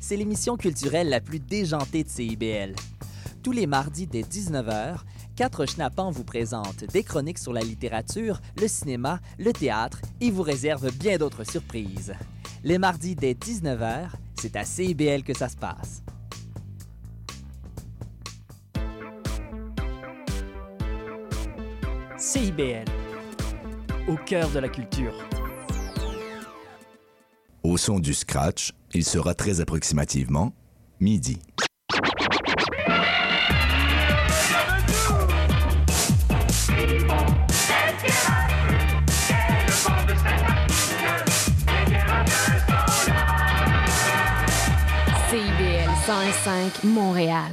c'est l'émission culturelle la plus déjantée de CIBL. Tous les mardis dès 19h, Quatre Schnappants vous présentent des chroniques sur la littérature, le cinéma, le théâtre et vous réservent bien d'autres surprises. Les mardis dès 19h, c'est à CIBL que ça se passe. CIBL, au cœur de la culture. Au son du scratch, il sera très approximativement midi. CIBL 105 Montréal.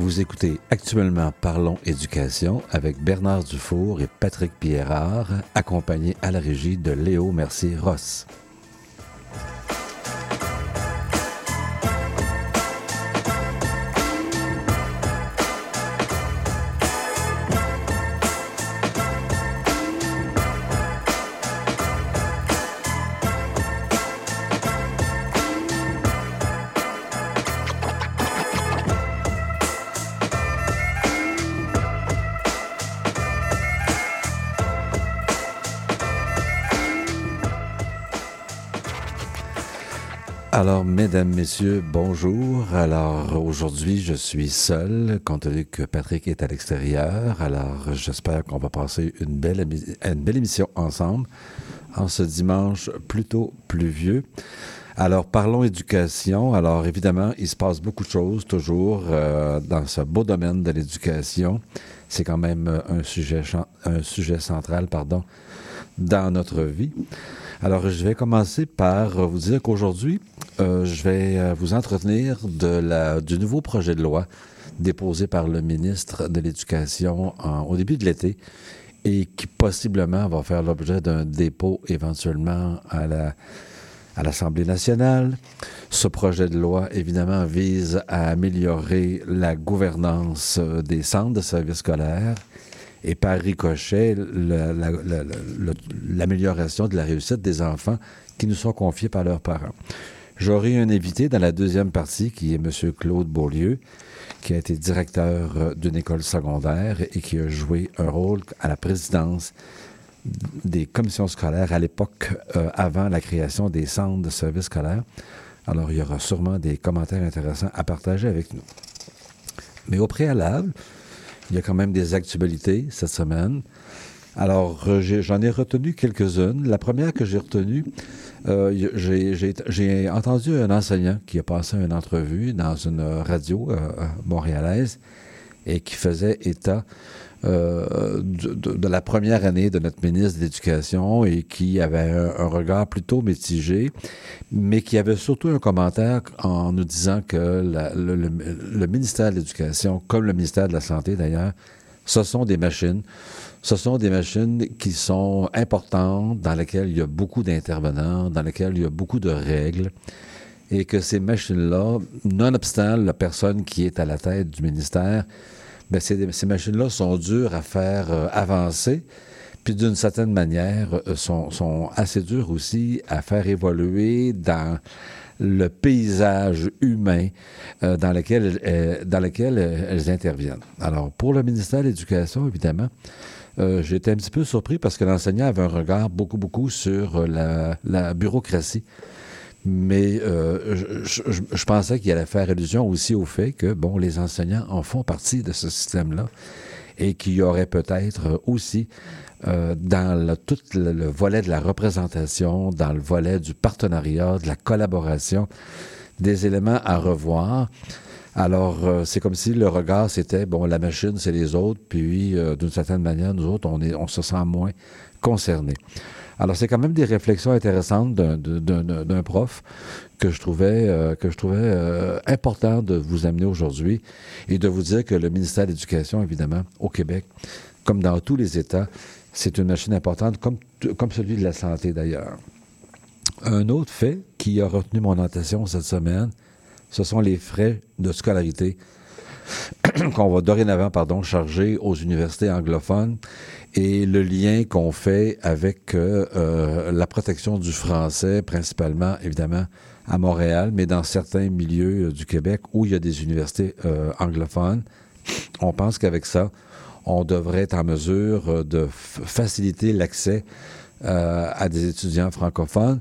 Vous écoutez actuellement Parlons éducation avec Bernard Dufour et Patrick Pierrard, accompagnés à la régie de Léo Mercier-Ross. Alors, mesdames, messieurs, bonjour. Alors, aujourd'hui, je suis seul, compte tenu que Patrick est à l'extérieur. Alors, j'espère qu'on va passer une belle, une belle émission ensemble en ce dimanche plutôt pluvieux. Alors, parlons éducation. Alors, évidemment, il se passe beaucoup de choses toujours euh, dans ce beau domaine de l'éducation. C'est quand même un sujet, un sujet central, pardon, dans notre vie. Alors, je vais commencer par euh, vous dire qu'aujourd'hui, euh, je vais euh, vous entretenir de la, du nouveau projet de loi déposé par le ministre de l'Éducation au début de l'été et qui possiblement va faire l'objet d'un dépôt éventuellement à la à l'Assemblée nationale. Ce projet de loi, évidemment, vise à améliorer la gouvernance des centres de services scolaires et par ricochet, l'amélioration de la réussite des enfants qui nous sont confiés par leurs parents. J'aurai un invité dans la deuxième partie qui est M. Claude Beaulieu, qui a été directeur euh, d'une école secondaire et qui a joué un rôle à la présidence des commissions scolaires à l'époque euh, avant la création des centres de services scolaires. Alors, il y aura sûrement des commentaires intéressants à partager avec nous. Mais au préalable, il y a quand même des actualités cette semaine. Alors, j'en ai retenu quelques-unes. La première que j'ai retenue, euh, j'ai- entendu un enseignant qui a passé une entrevue dans une radio euh, euh, montréalaise et qui faisait état euh, de, la première année de notre ministre de l'Éducation et qui avait un, regard plutôt mitigé, mais qui avait surtout un commentaire en nous disant que le- le ministère de l'Éducation, comme le ministère de la Santé d'ailleurs, ce sont des machines. Ce sont des machines qui sont importantes, dans lesquelles il y a beaucoup d'intervenants, dans lesquelles il y a beaucoup de règles, et que ces machines-là, nonobstant la personne qui est à la tête du ministère, ben ces, machines-là sont dures à faire euh, avancer, puis d'une certaine manière euh, sont, assez dures aussi à faire évoluer dans le paysage humain euh, dans lequel, dans lequel elles interviennent. Alors, pour le ministère de l'Éducation, évidemment, euh, j'étais un petit peu surpris parce que l'enseignant avait un regard beaucoup, beaucoup sur la bureaucratie. Mais euh, je, je- je pensais qu'il allait faire allusion aussi au fait que, bon, les enseignants en font partie de ce système-là et qu'il y aurait peut-être aussi euh, dans le- tout le, le volet de la représentation, dans le volet du partenariat, de la collaboration, des éléments à revoir. Alors, euh, c'est comme si le regard, c'était, bon, la machine, c'est les autres, puis euh, d'une certaine manière, nous autres, on, est, on se sent moins concernés. Alors, c'est quand même des réflexions intéressantes d'un- prof que je trouvais, euh, que je trouvais euh, important de vous amener aujourd'hui et de vous dire que le ministère de l'Éducation, évidemment, au Québec, comme dans tous les États, c'est une machine importante, comme, comme celui de la santé d'ailleurs. Un autre fait qui a retenu mon attention cette semaine, ce sont les frais de scolarité qu'on va dorénavant pardon, charger aux universités anglophones et le lien qu'on fait avec euh, euh, la protection du français, principalement évidemment à Montréal, mais dans certains milieux euh, du Québec où il y a des universités anglophones. On pense qu'avec ça, on devrait être en mesure de faciliter l'accès à des étudiants francophones,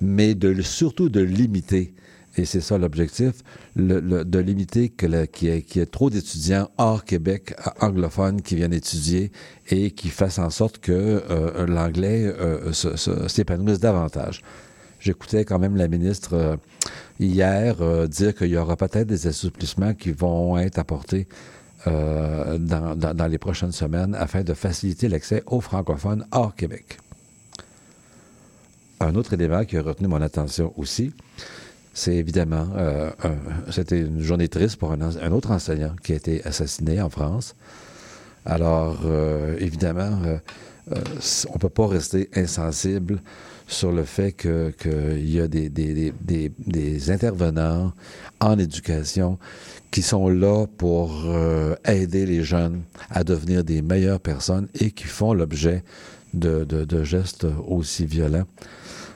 mais de, surtout de limiter et c'est ça l'objectif, de limiter qu'il y, ait trop d'étudiants hors Québec anglophones qui viennent étudier et qui fassent en sorte que euh, l'anglais euh, s'épanouisse davantage. J'écoutais quand même la ministre euh, hier dire qu'il y aura peut-être des assouplissements qui vont être apportés dans, les prochaines semaines afin de faciliter l'accès aux francophones hors Québec. Un autre élément qui a retenu mon attention aussi, c'est évidemment, euh, c'était une journée triste pour un, autre enseignant qui a été assassiné en France. Alors, euh, évidemment, euh, on ne peut pas rester insensible sur le fait qu'il y a des, intervenants en éducation qui sont là pour aider les jeunes à devenir des meilleures personnes et qui font l'objet de, gestes aussi violents.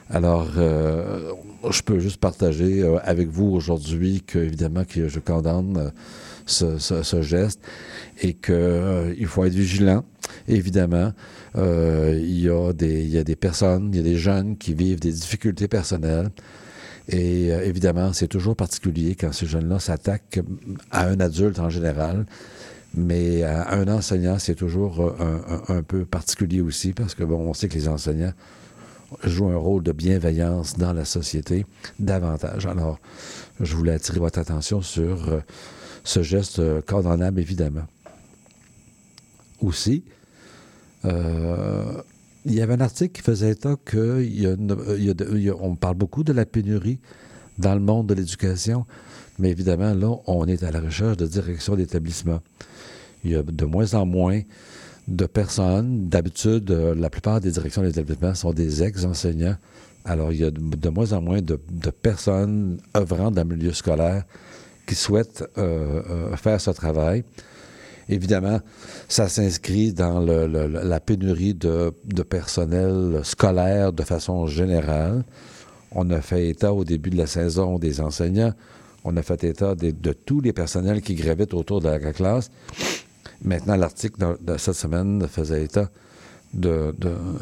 Alors, euh, je peux juste partager euh, avec vous aujourd'hui que, évidemment, que je condamne euh, ce, geste et qu'il il faut être vigilant. Évidemment, il, y a des, il y a des personnes, il y a des jeunes qui vivent des difficultés personnelles. Et évidemment, c'est toujours particulier quand ces jeunes-là s'attaquent à un adulte en général. Mais à un enseignant, c'est toujours un, un, peu particulier aussi parce que, bon, on sait que les enseignants joue un rôle de bienveillance dans la société davantage. Alors, je voulais attirer votre attention sur euh, ce geste euh, évidemment. Aussi, euh, il y avait un article qui faisait état qu'on parle beaucoup de la pénurie dans le monde de l'éducation, mais évidemment, là, on est à la recherche de direction d'établissement. Il y a de moins en moins de personnes. D'habitude, euh, la plupart des directions d'établissement sont des ex-enseignants. Alors, il y a de, moins en moins de, personnes œuvrant dans le milieu scolaire qui souhaitent euh, euh, faire ce travail. Évidemment, ça s'inscrit dans la pénurie de, personnel scolaire de façon générale. On a fait état au début de la saison des enseignants. On a fait état de tous les personnels qui gravitent autour de la classe. Maintenant, l'article de, cette semaine faisait état d'une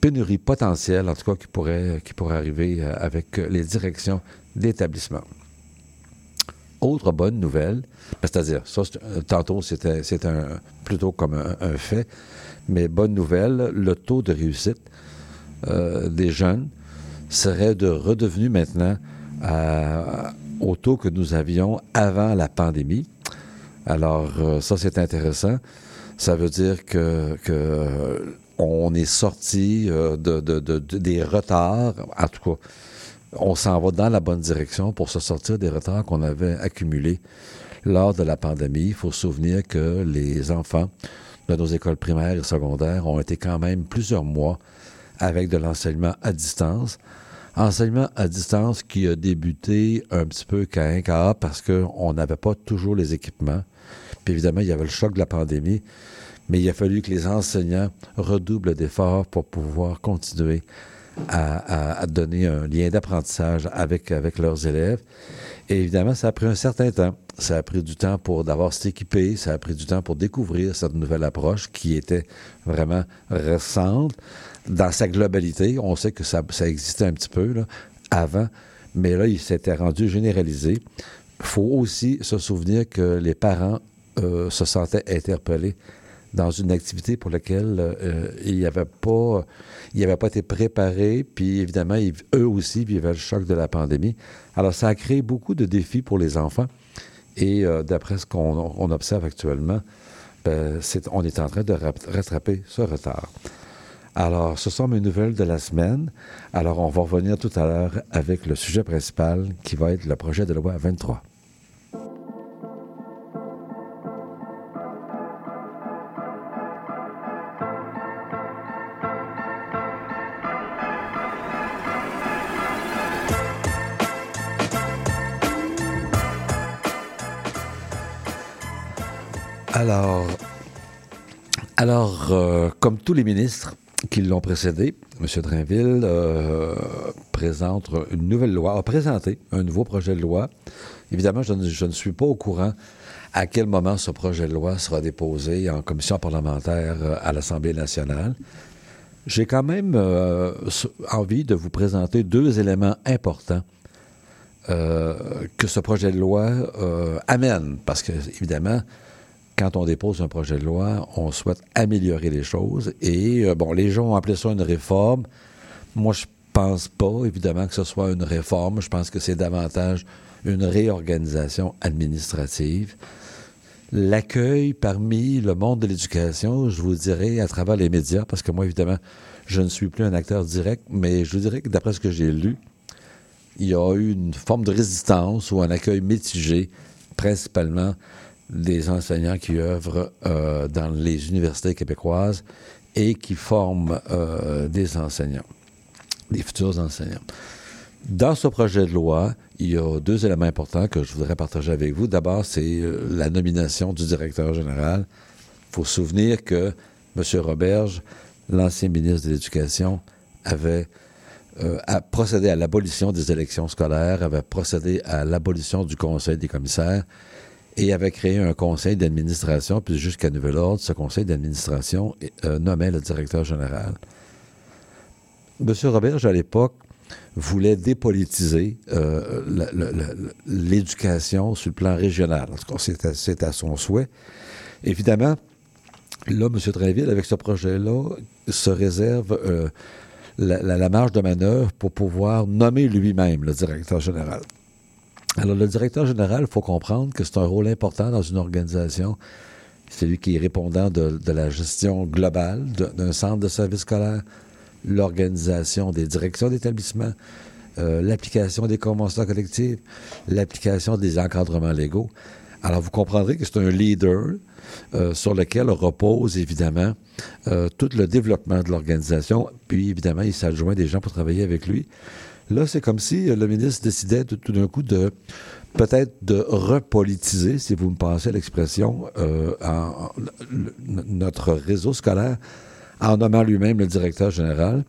pénurie potentielle, en tout cas, qui pourrait, arriver euh, avec les directions d'établissement. Autre bonne nouvelle, ben, c'est-à-dire, ça, euh, tantôt, c'était plutôt comme un, fait, mais bonne nouvelle, le taux de réussite euh, des jeunes serait de redevenu maintenant au taux que nous avions avant la pandémie. Alors, euh, ça, c'est intéressant. Ça veut dire que, on est sorti euh, de, des retards. En tout cas, on s'en va dans la bonne direction pour se sortir des retards qu'on avait accumulés lors de la pandémie. Il faut se souvenir que les enfants de nos écoles primaires et secondaires ont été quand même plusieurs mois avec de l'enseignement à distance. Enseignement à distance qui a débuté un petit peu qu'à parce qu'on n'avait pas toujours les équipements. Évidemment, il y avait le choc de la pandémie, mais il a fallu que les enseignants redoublent d'efforts pour pouvoir continuer à, donner un lien d'apprentissage avec, avec leurs élèves. Et évidemment, ça a pris un certain temps. Ça a pris du temps pour d'avoir s'équiper, ça a pris du temps pour découvrir cette nouvelle approche qui était vraiment récente dans sa globalité. On sait que ça, existait un petit peu avant, mais là, il s'était rendu généralisé. Il faut aussi se souvenir que les parents euh, se sentaient interpellés dans une activité pour laquelle euh, n'avaient pas, pas été préparés, puis évidemment, eux aussi vivaient le choc de la pandémie. Alors, ça a créé beaucoup de défis pour les enfants. Et euh, d'après ce qu'on observe actuellement, ben, on est en train de rattraper ce retard. Alors, ce sont mes nouvelles de la semaine. Alors, on va revenir tout à l'heure avec le sujet principal qui va être le projet de loi 23. Alors, euh, comme tous les ministres qui l'ont précédé, M. Drainville euh, présente une nouvelle loi, a présenté un nouveau projet de loi. Évidemment, je ne, suis pas au courant à quel moment ce projet de loi sera déposé en commission parlementaire euh, à l'Assemblée nationale. J'ai quand même envie de vous présenter deux éléments importants que ce projet de loi amène, parce que, évidemment, quand on dépose un projet de loi, on souhaite améliorer les choses. Et, euh, bon, les gens ont appelé ça une réforme. Moi, je pense pas, évidemment, que ce soit une réforme. Je pense que c'est davantage une réorganisation administrative. L'accueil parmi le monde de l'éducation, je vous dirais, à travers les médias, parce que moi, évidemment, je ne suis plus un acteur direct, mais je vous dirais que d'après ce que j'ai lu, il y a eu une forme de résistance ou un accueil mitigé, principalement des enseignants qui œuvrent euh, dans les universités québécoises et qui forment euh, des enseignants, des futurs enseignants. Dans ce projet de loi, il y a deux éléments importants que je voudrais partager avec vous. D'abord, c'est euh, la nomination du directeur général. Il faut se souvenir que M. Roberge, l'ancien ministre de l'Éducation, avait procédé à l'abolition des élections scolaires, avait procédé à l'abolition du Conseil des commissaires et avait créé un conseil d'administration, puis jusqu'à nouvel ordre, ce conseil d'administration euh, nommait le directeur général. M. Roberge, à l'époque, voulait dépolitiser euh, l'éducation sur le plan régional. En tout cas, c'est à, son souhait. Évidemment, là, M. Drainville, avec ce projet-là, se réserve euh, la, marge de manœuvre pour pouvoir nommer lui-même le directeur général. Alors, le directeur général, il faut comprendre que c'est un rôle important dans une organisation. C'est lui qui est répondant de, la gestion globale d'un centre de service scolaire, l'organisation des directions d'établissement, euh, l'application des conventions collectives, l'application des encadrements légaux. Alors, vous comprendrez que c'est un leader euh, sur lequel repose évidemment euh, tout le développement de l'organisation. Puis, évidemment, il s'adjoint des gens pour travailler avec lui. Là, c'est comme si le ministre décidait tout d'un coup de peut-être de repolitiser, si vous me passez l'expression, euh, notre réseau scolaire en nommant lui-même le directeur général.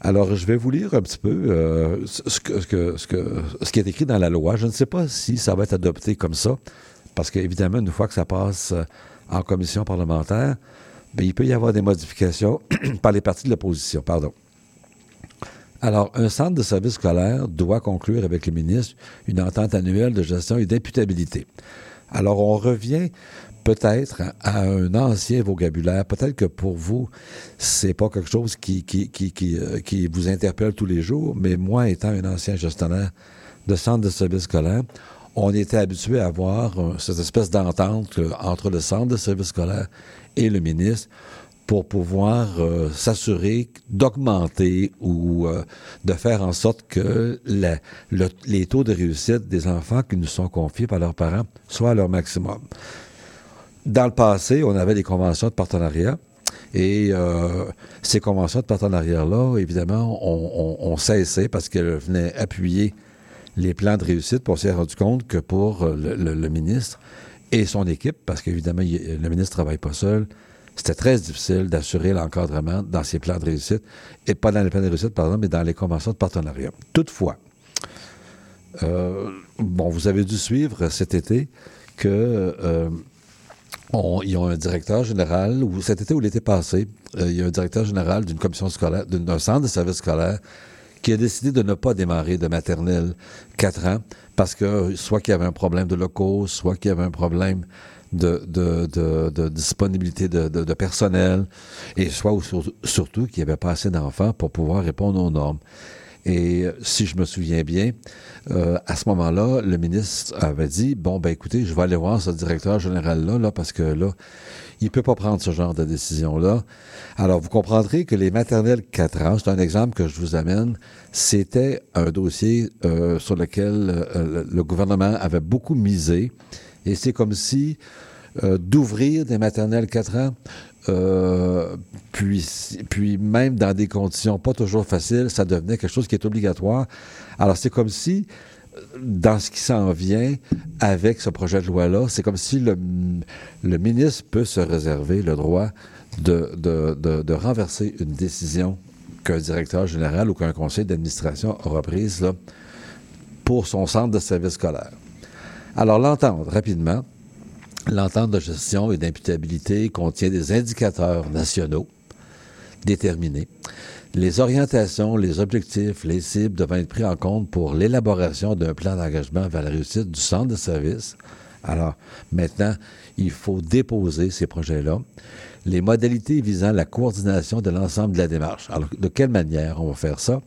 Alors, je vais vous lire un petit peu euh, ce qui est écrit dans la loi. Je ne sais pas si ça va être adopté comme ça, parce qu'évidemment, une fois que ça passe en commission parlementaire, bien, il peut y avoir des modifications par les partis de l'opposition. Pardon. Alors, un centre de service scolaire doit conclure avec le ministre une entente annuelle de gestion et d'imputabilité. Alors, on revient peut-être à un ancien vocabulaire. Peut-être que pour vous, c'est pas quelque chose qui, euh, vous interpelle tous les jours, mais moi, étant un ancien gestionnaire de centre de service scolaire, on était habitué à avoir euh, cette espèce d'entente euh, entre le centre de service scolaire et le ministre pour pouvoir euh, s'assurer d'augmenter ou euh, de faire en sorte que les taux de réussite des enfants qui nous sont confiés par leurs parents soient à leur maximum. Dans le passé, on avait des conventions de partenariat. Et euh, ces conventions de partenariat-là, évidemment, on, on, on cessait parce qu'elles venaient appuyer les plans de réussite. Pour on s'est rendu compte que pour le, le, ministre et son équipe, parce qu'évidemment, le ministre ne travaille pas seul, c'était très difficile d'assurer l'encadrement dans ces plans de réussite, et pas dans les plans de réussite, pardon, mais dans les conventions de partenariat. Toutefois, euh, bon, vous avez dû suivre cet été que euh, ils ont un directeur général, ou cet été ou l'été passé, euh, il y a un directeur général d'une commission scolaire, d'un centre de service scolaire, qui a décidé de ne pas démarrer de maternelle 4 ans, parce que soit qu'il y avait un problème de locaux, soit qu'il y avait un problème de, de, de, de disponibilité de, personnel, et soit ou sur, surtout qu'il n'y avait pas assez d'enfants pour pouvoir répondre aux normes. Et si je me souviens bien, euh, à ce moment-là, le ministre avait dit bon ben écoutez, je vais aller voir ce directeur général là, là parce que là, il peut pas prendre ce genre de décision là. Alors vous comprendrez que les maternelles 4 ans, c'est un exemple que je vous amène, c'était un dossier euh, sur lequel euh, le gouvernement avait beaucoup misé. Et c'est comme si euh, d'ouvrir des maternelles 4 ans, euh, puis, même dans des conditions pas toujours faciles, ça devenait quelque chose qui est obligatoire. Alors c'est comme si dans ce qui s'en vient avec ce projet de loi-là, c'est comme si le, ministre peut se réserver le droit de, renverser une décision qu'un directeur général ou qu'un conseil d'administration aura prise pour son centre de service scolaire. Alors, l'entente, rapidement, l'entente de gestion et d'imputabilité contient des indicateurs nationaux déterminés les orientations, les objectifs, les cibles devant être pris en compte pour l'élaboration d'un plan d'engagement vers la réussite du centre de service. Alors, maintenant, il faut déposer ces projets-là. Les modalités visant la coordination de l'ensemble de la démarche. Alors, de quelle manière on va faire ça?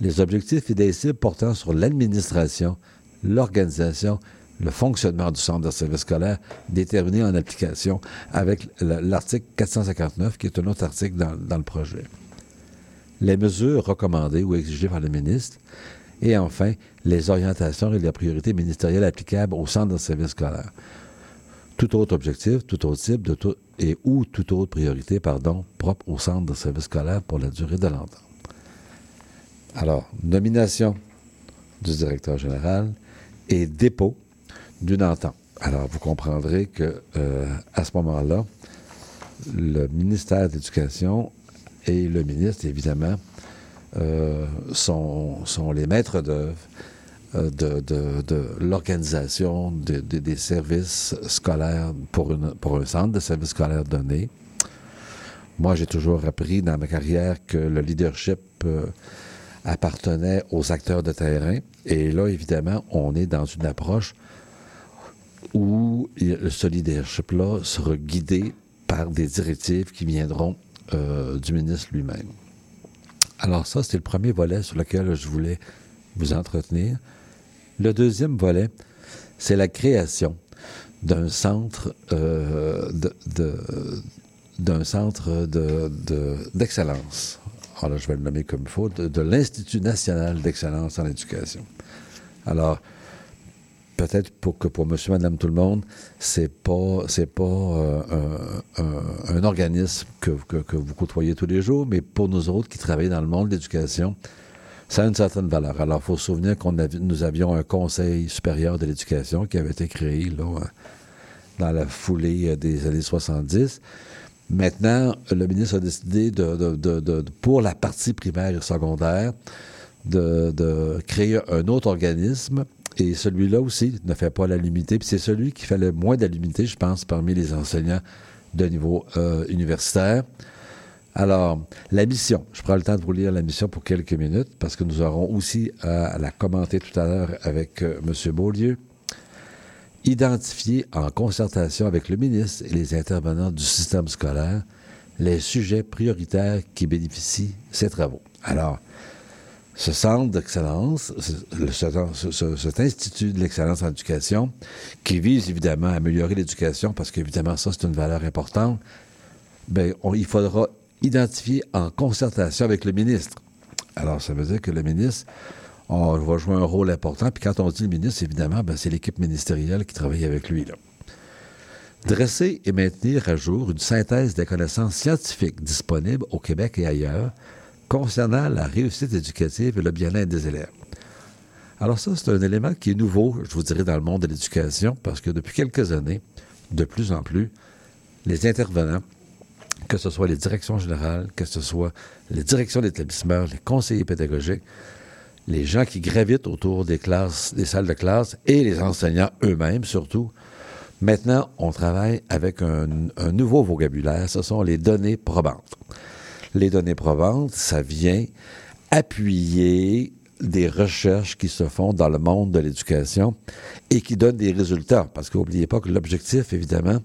Les objectifs et des cibles portant sur l'administration, l'organisation, le fonctionnement du centre de service scolaire déterminés en application avec l'article 459, qui est un autre article dans, le projet les mesures recommandées ou exigées par le ministre, et enfin, les orientations et les priorités ministérielles applicables au centre de service scolaire. Tout autre objectif, tout autre type et ou toute autre priorité, pardon, propre au centre de service scolaire pour la durée de l'entente. Alors, nomination du directeur général et dépôt d'une entente. Alors, vous comprendrez que euh, à ce moment-là, le ministère de l'Éducation et le ministre, évidemment, euh, sont, sont, les maîtres d'œuvre euh, de, de, de l'organisation des services scolaires pour, une, pour un centre de services scolaires donné. Moi, j'ai toujours appris dans ma carrière que le leadership appartenait aux acteurs de terrain. Et là, évidemment, on est dans une approche où ce leadership-là sera guidé par des directives qui viendront euh, du ministre lui-même. Alors ça, c'est le premier volet sur lequel je voulais vous entretenir. Le deuxième volet, c'est la création d'un centre euh, d'un d'excellence. De, Alors, je vais le nommer comme il faut, de l'Institut national d'excellence en éducation. Alors, peut-être pour que pour monsieur, madame, tout le monde, c'est pas c'est pas euh, un, organisme que, que, vous côtoyez tous les jours, mais pour nous autres qui travaillons dans le monde de l'éducation, ça a une certaine valeur. Alors, il faut se souvenir qu'on nous avions un conseil supérieur de l'éducation qui avait été créé là, dans la foulée des années 70. Maintenant, le ministre a décidé de, de, pour la partie primaire et secondaire de, créer un autre organisme et celui-là aussi ne fait pas la limité. Puis c'est celui qui fait le moins de je pense, parmi les enseignants de niveau euh, universitaire. Alors, la mission, je prends le temps de vous lire la mission pour quelques minutes parce que nous aurons aussi à la commenter tout à l'heure avec euh, M. Beaulieu. Identifier en concertation avec le ministre et les intervenants du système scolaire les sujets prioritaires qui bénéficient ces travaux. Alors, ce centre d'excellence, cet institut de l'excellence en éducation, qui vise évidemment à améliorer l'éducation, parce qu'évidemment, ça, c'est une valeur importante, bien, il faudra identifier en concertation avec le ministre. Alors, ça veut dire que le ministre on va jouer un rôle important. Puis quand on dit le ministre, évidemment, ben, c'est l'équipe ministérielle qui travaille avec lui. Là. Dresser et maintenir à jour une synthèse des connaissances scientifiques disponibles au Québec et ailleurs concernant la réussite éducative et le bien-être des élèves. Alors ça, c'est un élément qui est nouveau, je vous dirais, dans le monde de l'éducation, parce que depuis quelques années, de plus en plus, les intervenants, que ce soit les directions générales, que ce soit les directions d'établissement, les conseillers pédagogiques, les gens qui gravitent autour des classes, des salles de classe et les enseignants eux-mêmes surtout, maintenant, on travaille avec un, un nouveau vocabulaire, ce sont les données probantes les données probantes, ça vient appuyer des recherches qui se font dans le monde de l'éducation et qui donnent des résultats. Parce qu'oubliez pas que l'objectif, évidemment,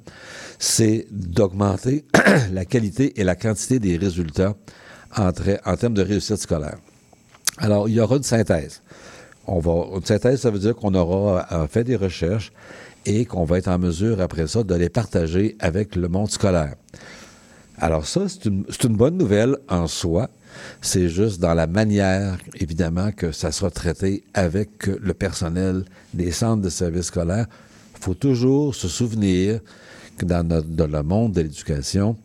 c'est d'augmenter la qualité et la quantité des résultats en, en termes de réussite scolaire. Alors, il y aura une synthèse. On va, une synthèse, ça veut dire qu'on aura euh, fait des recherches et qu'on va être en mesure, après ça, de les partager avec le monde scolaire. Alors ça, c'est une, bonne nouvelle en soi. C'est juste dans la manière, évidemment, que ça sera traité avec le personnel des centres de services scolaires. Il faut toujours se souvenir que dans, le monde de l'éducation,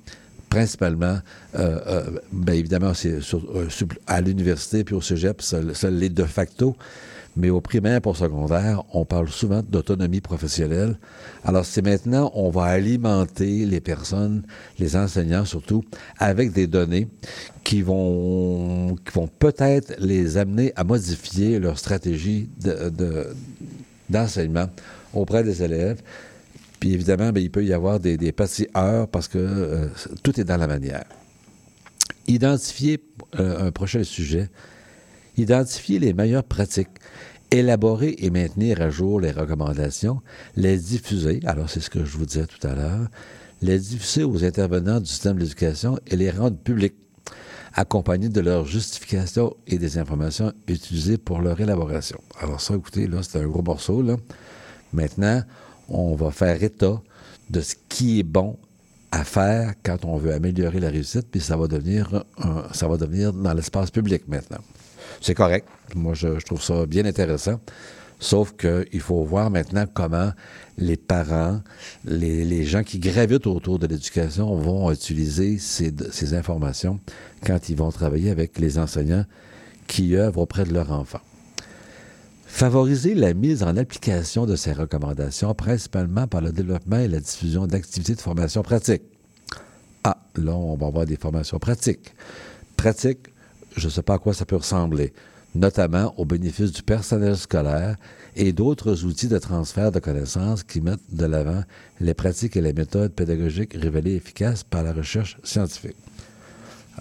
principalement, euh, euh, bien évidemment, euh, à l'université puis au cégep, ça, ça l'est de facto, mais au primaire pour secondaire, on parle souvent d'autonomie professionnelle. Alors c'est maintenant, on va alimenter les personnes, les enseignants surtout, avec des données qui vont, qui vont peut-être les amener à modifier leur stratégie d'enseignement auprès des élèves. Puis évidemment, bien, il peut y avoir des, petits heures parce que euh, tout est dans la manière. Identifier euh, un prochain sujet, identifier les meilleures pratiques, élaborer et maintenir à jour les recommandations, les diffuser, alors c'est ce que je vous disais tout à l'heure, les diffuser aux intervenants du système d'éducation et les rendre publics, accompagnés de leur justification et des informations utilisées pour leur élaboration. Alors ça, écoutez, là, c'est un gros morceau, là. Maintenant, on va faire état de ce qui est bon à faire quand on veut améliorer la réussite, puis ça va devenir, ça va devenir dans l'espace public maintenant. C'est correct. Moi, je, trouve ça bien intéressant. Sauf qu'il faut voir maintenant comment les parents, les, gens qui gravitent autour de l'éducation vont utiliser ces, informations quand ils vont travailler avec les enseignants qui œuvrent auprès de leurs enfants. Favoriser la mise en application de ces recommandations, principalement par le développement et la diffusion d'activités de formation pratique. Ah, là, on va avoir des formations pratiques. Pratiques, je ne sais pas à quoi ça peut ressembler, notamment au bénéfice du personnel scolaire et d'autres outils de transfert de connaissances qui mettent de l'avant les pratiques et les méthodes pédagogiques révélées efficaces par la recherche scientifique.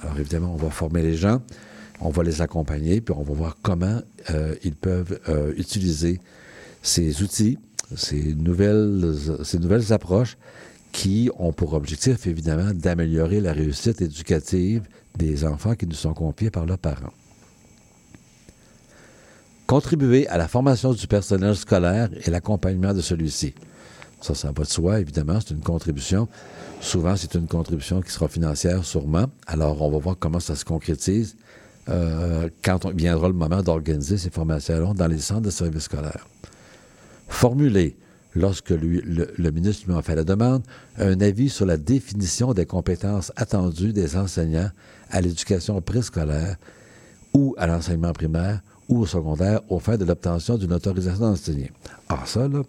Alors évidemment, on va former les gens, on va les accompagner, puis on va voir comment euh, ils peuvent euh, utiliser ces outils, ces nouvelles, ces nouvelles approches qui ont pour objectif, évidemment, d'améliorer la réussite éducative des enfants qui nous sont confiés par leurs parents. Contribuer à la formation du personnel scolaire et l'accompagnement de celui-ci. Ça, ça va de soi, évidemment, c'est une contribution. Souvent, c'est une contribution qui sera financière, sûrement. Alors, on va voir comment ça se concrétise euh, quand viendra le moment d'organiser ces formations dans les centres de services scolaires. Formuler, lorsque lui, le, ministre lui en fait la demande, un avis sur la définition des compétences attendues des enseignants à l'éducation préscolaire ou à l'enseignement primaire ou au secondaire au fin de l'obtention d'une autorisation d'enseigner. Alors ça, là,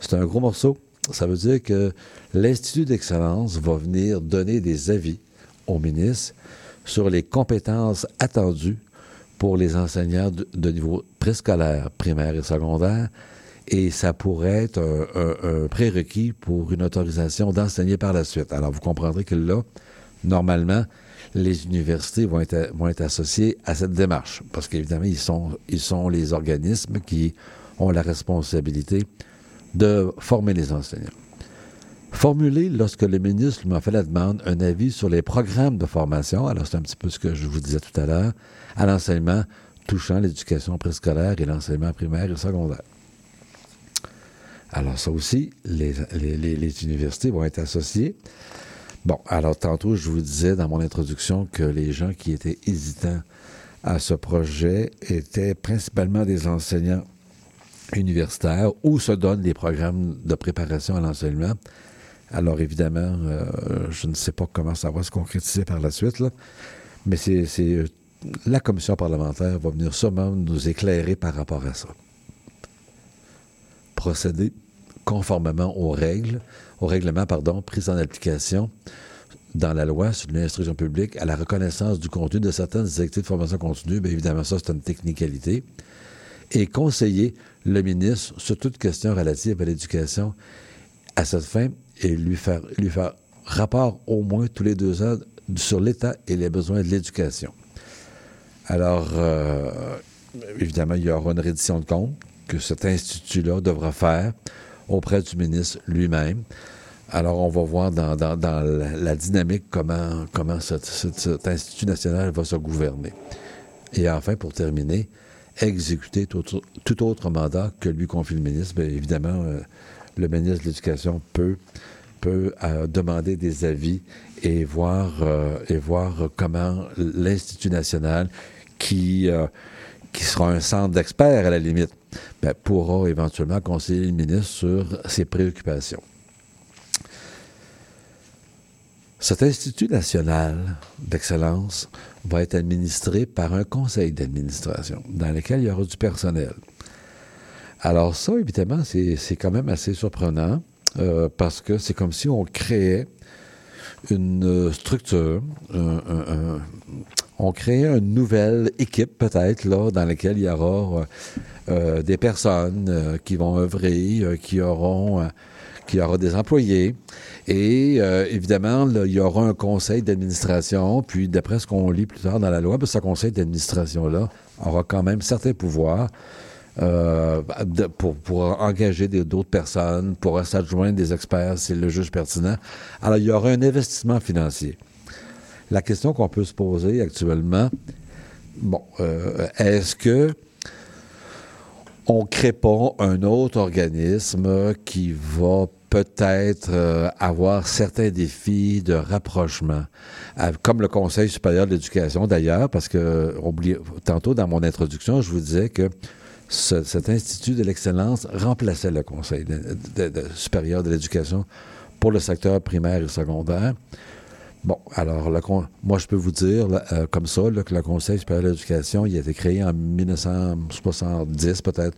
c'est un gros morceau. Ça veut dire que l'Institut d'excellence va venir donner des avis au ministre sur les compétences attendues pour les enseignants de, niveau préscolaire, primaire et secondaire, et ça pourrait être un, prérequis pour une autorisation d'enseigner par la suite. Alors, vous comprendrez que là, normalement, les universités vont être, vont être associées à cette démarche, parce qu'évidemment, ils sont, ils sont les organismes qui ont la responsabilité de former les enseignants formuler, lorsque le ministre m'a fait la demande, un avis sur les programmes de formation, alors c'est un petit peu ce que je vous disais tout à l'heure, à l'enseignement touchant l'éducation préscolaire et l'enseignement primaire et secondaire. Alors ça aussi, les, les, universités vont être associées. Bon, alors tantôt, je vous disais dans mon introduction que les gens qui étaient hésitants à ce projet étaient principalement des enseignants universitaires ou se donnent des programmes de préparation à l'enseignement alors évidemment, euh, je ne sais pas comment ça va se concrétiser par la suite, mais c'est, euh, la commission parlementaire va venir sûrement nous éclairer par rapport à ça. Procéder conformément aux règles, au règlement, pardon, pris en application dans la loi sur l'instruction publique à la reconnaissance du contenu de certaines activités de formation continue. Bien évidemment, ça, c'est une technicalité. Et conseiller le ministre sur toute question relative à l'éducation. À cette fin, et lui faire, lui faire rapport au moins tous les deux ans sur l'état et les besoins de l'éducation. Alors, euh, évidemment, il y aura une reddition de compte que cet institut-là devra faire auprès du ministre lui-même. Alors, on va voir dans, la, dynamique comment, comment cet, Institut national va se gouverner. Et enfin, pour terminer, exécuter tout, autre mandat que lui confie le ministre. Bien évidemment, euh, le ministre de l'Éducation peut, euh, demander des avis et voir, euh, comment l'Institut national, qui sera un centre d'experts à la limite, ben, pourra éventuellement conseiller le ministre sur ses préoccupations. Cet Institut national d'excellence va être administré par un conseil d'administration dans lequel il y aura du personnel. Alors ça, évidemment, c'est quand même assez surprenant euh, parce que c'est comme si on créait une structure, on créait une nouvelle équipe peut-être là dans laquelle il y aura euh, des personnes euh, qui vont œuvrer, qui auront qui aura des employés. Et évidemment, il y aura un conseil d'administration. Puis, d'après ce qu'on lit plus tard dans la loi, ben, ce conseil d'administration-là aura quand même certains pouvoirs euh, pour, engager d'autres personnes, pour s'adjoindre des experts si le juge pertinent. Alors, il y aura un investissement financier. La question qu'on peut se poser actuellement, bon, euh, est-ce que on crée pas un autre organisme qui va peut-être euh, avoir certains défis de rapprochement, comme le Conseil supérieur de l'éducation d'ailleurs, parce que tantôt dans mon introduction, je vous disais que cet institut de l'excellence remplaçait le Conseil supérieur de l'éducation pour le secteur primaire et secondaire. Bon, alors, moi, je peux vous dire, euh, comme ça, que le Conseil supérieur de l'éducation, il a été créé en 1970, peut-être,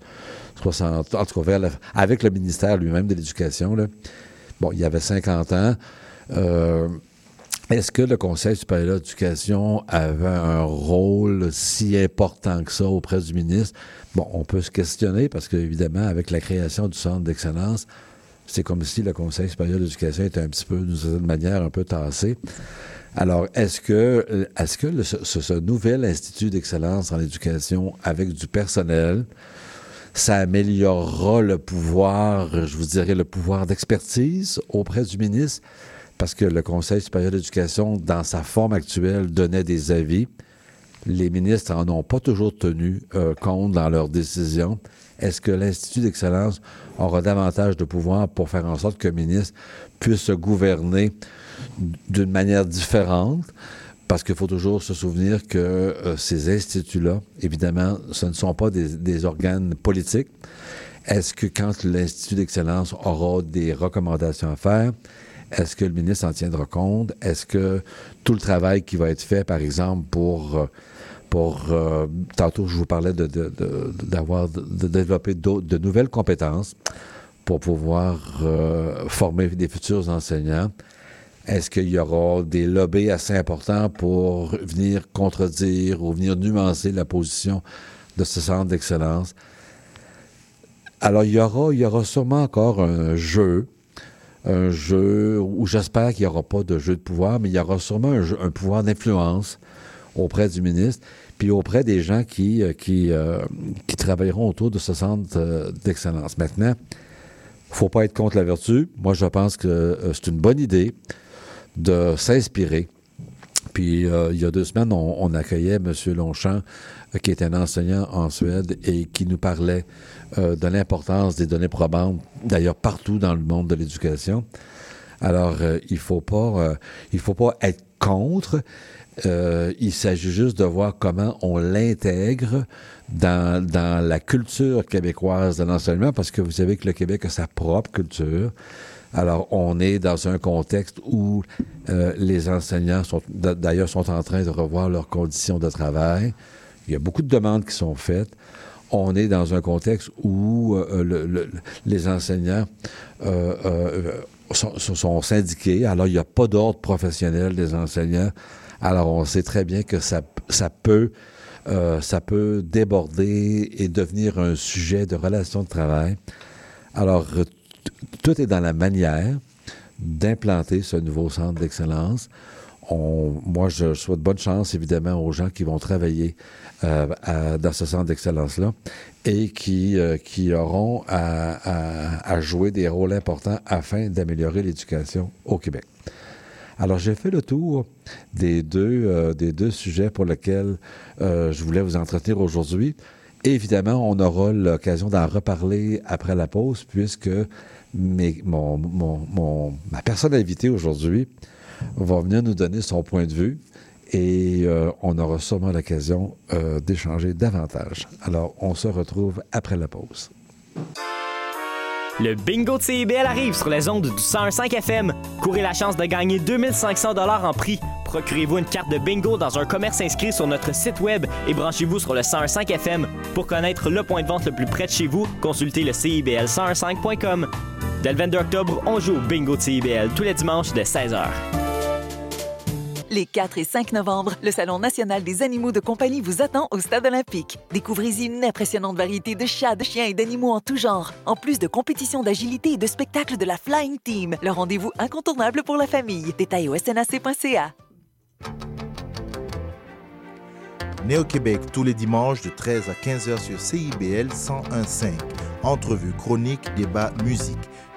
60, en tout cas, avec le ministère lui-même de l'Éducation. Bon, il y avait 50 ans. Euh, est-ce que le Conseil supérieur de l'éducation avait un rôle si important que ça auprès du ministre? Bon, on peut se questionner parce qu'évidemment, avec la création du centre d'excellence, c'est comme si le Conseil supérieur de l'éducation était un petit peu, d'une certaine manière, un peu tassé. Alors, est-ce que, est-ce que ce, nouvel institut d'excellence en éducation avec du personnel, ça améliorera le pouvoir, je vous dirais, le pouvoir d'expertise auprès du ministre? parce que le Conseil supérieur d'éducation, dans sa forme actuelle, donnait des avis. Les ministres en ont pas toujours tenu euh, compte dans leurs décisions. Est-ce que l'Institut d'excellence aura davantage de pouvoir pour faire en sorte que le ministre puisse gouverner d'une manière différente? Parce qu'il faut toujours se souvenir que euh, ces instituts-là, évidemment, ce ne sont pas des, des organes politiques. Est-ce que quand l'Institut d'excellence aura des recommandations à faire, est-ce que le ministre en tiendra compte? Est-ce que tout le travail qui va être fait, par exemple, pour euh, pour euh, tantôt je vous parlais de, de, développer de nouvelles compétences pour pouvoir euh, former des futurs enseignants. Est-ce qu'il y aura des lobbies assez importants pour venir contredire ou venir nuancer la position de ce centre d'excellence? Alors, il y aura, il y aura sûrement encore un jeu un jeu où j'espère qu'il n'y aura pas de jeu de pouvoir, mais il y aura sûrement un, pouvoir d'influence auprès du ministre, puis auprès des gens qui, euh, euh, qui travailleront autour de ce centre euh, d'excellence. Maintenant, il ne faut pas être contre la vertu. Moi, je pense que c'est une bonne idée de s'inspirer. Puis, il y a deux semaines, on, accueillait M. Longchamp, qui est un enseignant en Suède et qui nous parlait de l'importance des données probantes, d'ailleurs partout dans le monde de l'éducation. Alors, euh, il faut pas, euh, il faut pas être contre. il s'agit juste de voir comment on l'intègre dans, dans la culture québécoise de l'enseignement, parce que vous savez que le Québec a sa propre culture. Alors, on est dans un contexte où les enseignants sont, d'ailleurs, sont en train de revoir leurs conditions de travail. Il y a beaucoup de demandes qui sont faites on est dans un contexte où euh, les enseignants euh, euh, sont, syndiqués. Alors, il n'y a pas d'ordre professionnel des enseignants. Alors, on sait très bien que ça, ça peut ça peut déborder et devenir un sujet de relation de travail. Alors, tout est dans la manière d'implanter ce nouveau centre d'excellence. moi, je souhaite bonne chance, évidemment, aux gens qui vont travailler euh, dans ce centre d'excellence-là et qui, euh, qui auront à, jouer des rôles importants afin d'améliorer l'éducation au Québec. Alors, j'ai fait le tour des deux, euh, des deux sujets pour lesquels je voulais vous entretenir aujourd'hui. Évidemment, on aura l'occasion d'en reparler après la pause, puisque mes, mon, mon, ma personne invitée aujourd'hui va venir nous donner son point de vue et euh, on aura sûrement l'occasion euh, d'échanger davantage. Alors, on se retrouve après la pause. Le bingo de CIBL arrive sur les ondes du 101.5 FM. Courez la chance de gagner 2500 dollars en prix. Procurez-vous une carte de bingo dans un commerce inscrit sur notre site web et branchez-vous sur le 101.5 FM. Pour connaître le point de vente le plus près de chez vous, consultez le CIBL101.5.com. Dès le 22 octobre, on joue au bingo de CIBL tous les dimanches de 16h. Les 4 et 5 novembre, le Salon national des animaux de compagnie vous attend au Stade olympique. Découvrez-y une impressionnante variété de chats, de chiens et d'animaux en tout genre, en plus de compétitions d'agilité et de spectacles de la Flying Team. Le rendez-vous incontournable pour la famille. Détails au snac.ca. Néo-Québec tous les dimanches de 13 à 15h sur CIBL 101.5. Entrevue, chronique, débat, musique.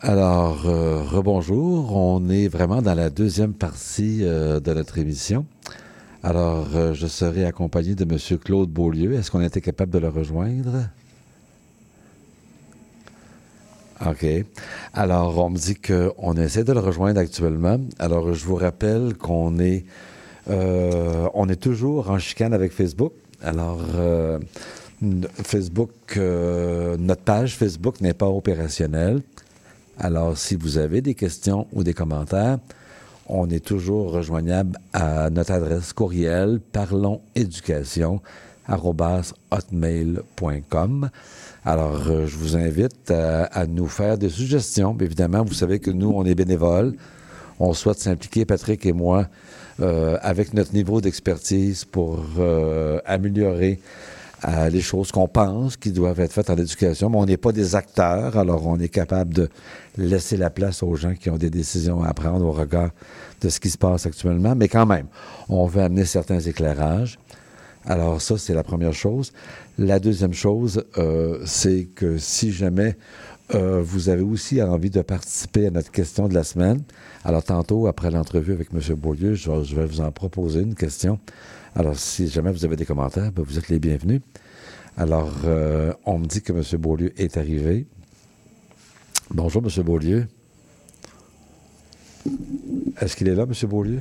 Alors, euh, rebonjour. On est vraiment dans la deuxième partie euh, de notre émission. Alors, euh, je serai accompagné de M. Claude Beaulieu. Est-ce qu'on était capable de le rejoindre? OK. Alors, on me dit qu'on essaie de le rejoindre actuellement. Alors, je vous rappelle qu'on est, est toujours en chicane avec Facebook. Alors, Facebook, notre page Facebook n'est pas opérationnelle. Alors, si vous avez des questions ou des commentaires, on est toujours rejoignable à notre adresse courriel parlonséducation.com. Alors, euh, je vous invite à, nous faire des suggestions. Évidemment, vous savez que nous, on est bénévoles. On souhaite s'impliquer, Patrick et moi, euh, avec notre niveau d'expertise pour euh, améliorer les choses qu'on pense qui doivent être faites en éducation, mais on n'est pas des acteurs, alors on est capable de laisser la place aux gens qui ont des décisions à prendre au regard de ce qui se passe actuellement, mais quand même, on veut amener certains éclairages. Alors ça, c'est la première chose. La deuxième chose, euh, c'est que si jamais euh, vous avez aussi envie de participer à notre question de la semaine, alors tantôt, après l'entrevue avec M. Beaulieu, je, vais vous en proposer une question. Alors, si jamais vous avez des commentaires, ben, vous êtes les bienvenus. Alors, euh, on me dit que M. Beaulieu est arrivé. Bonjour, M. Beaulieu. Est-ce qu'il est là, M. Beaulieu?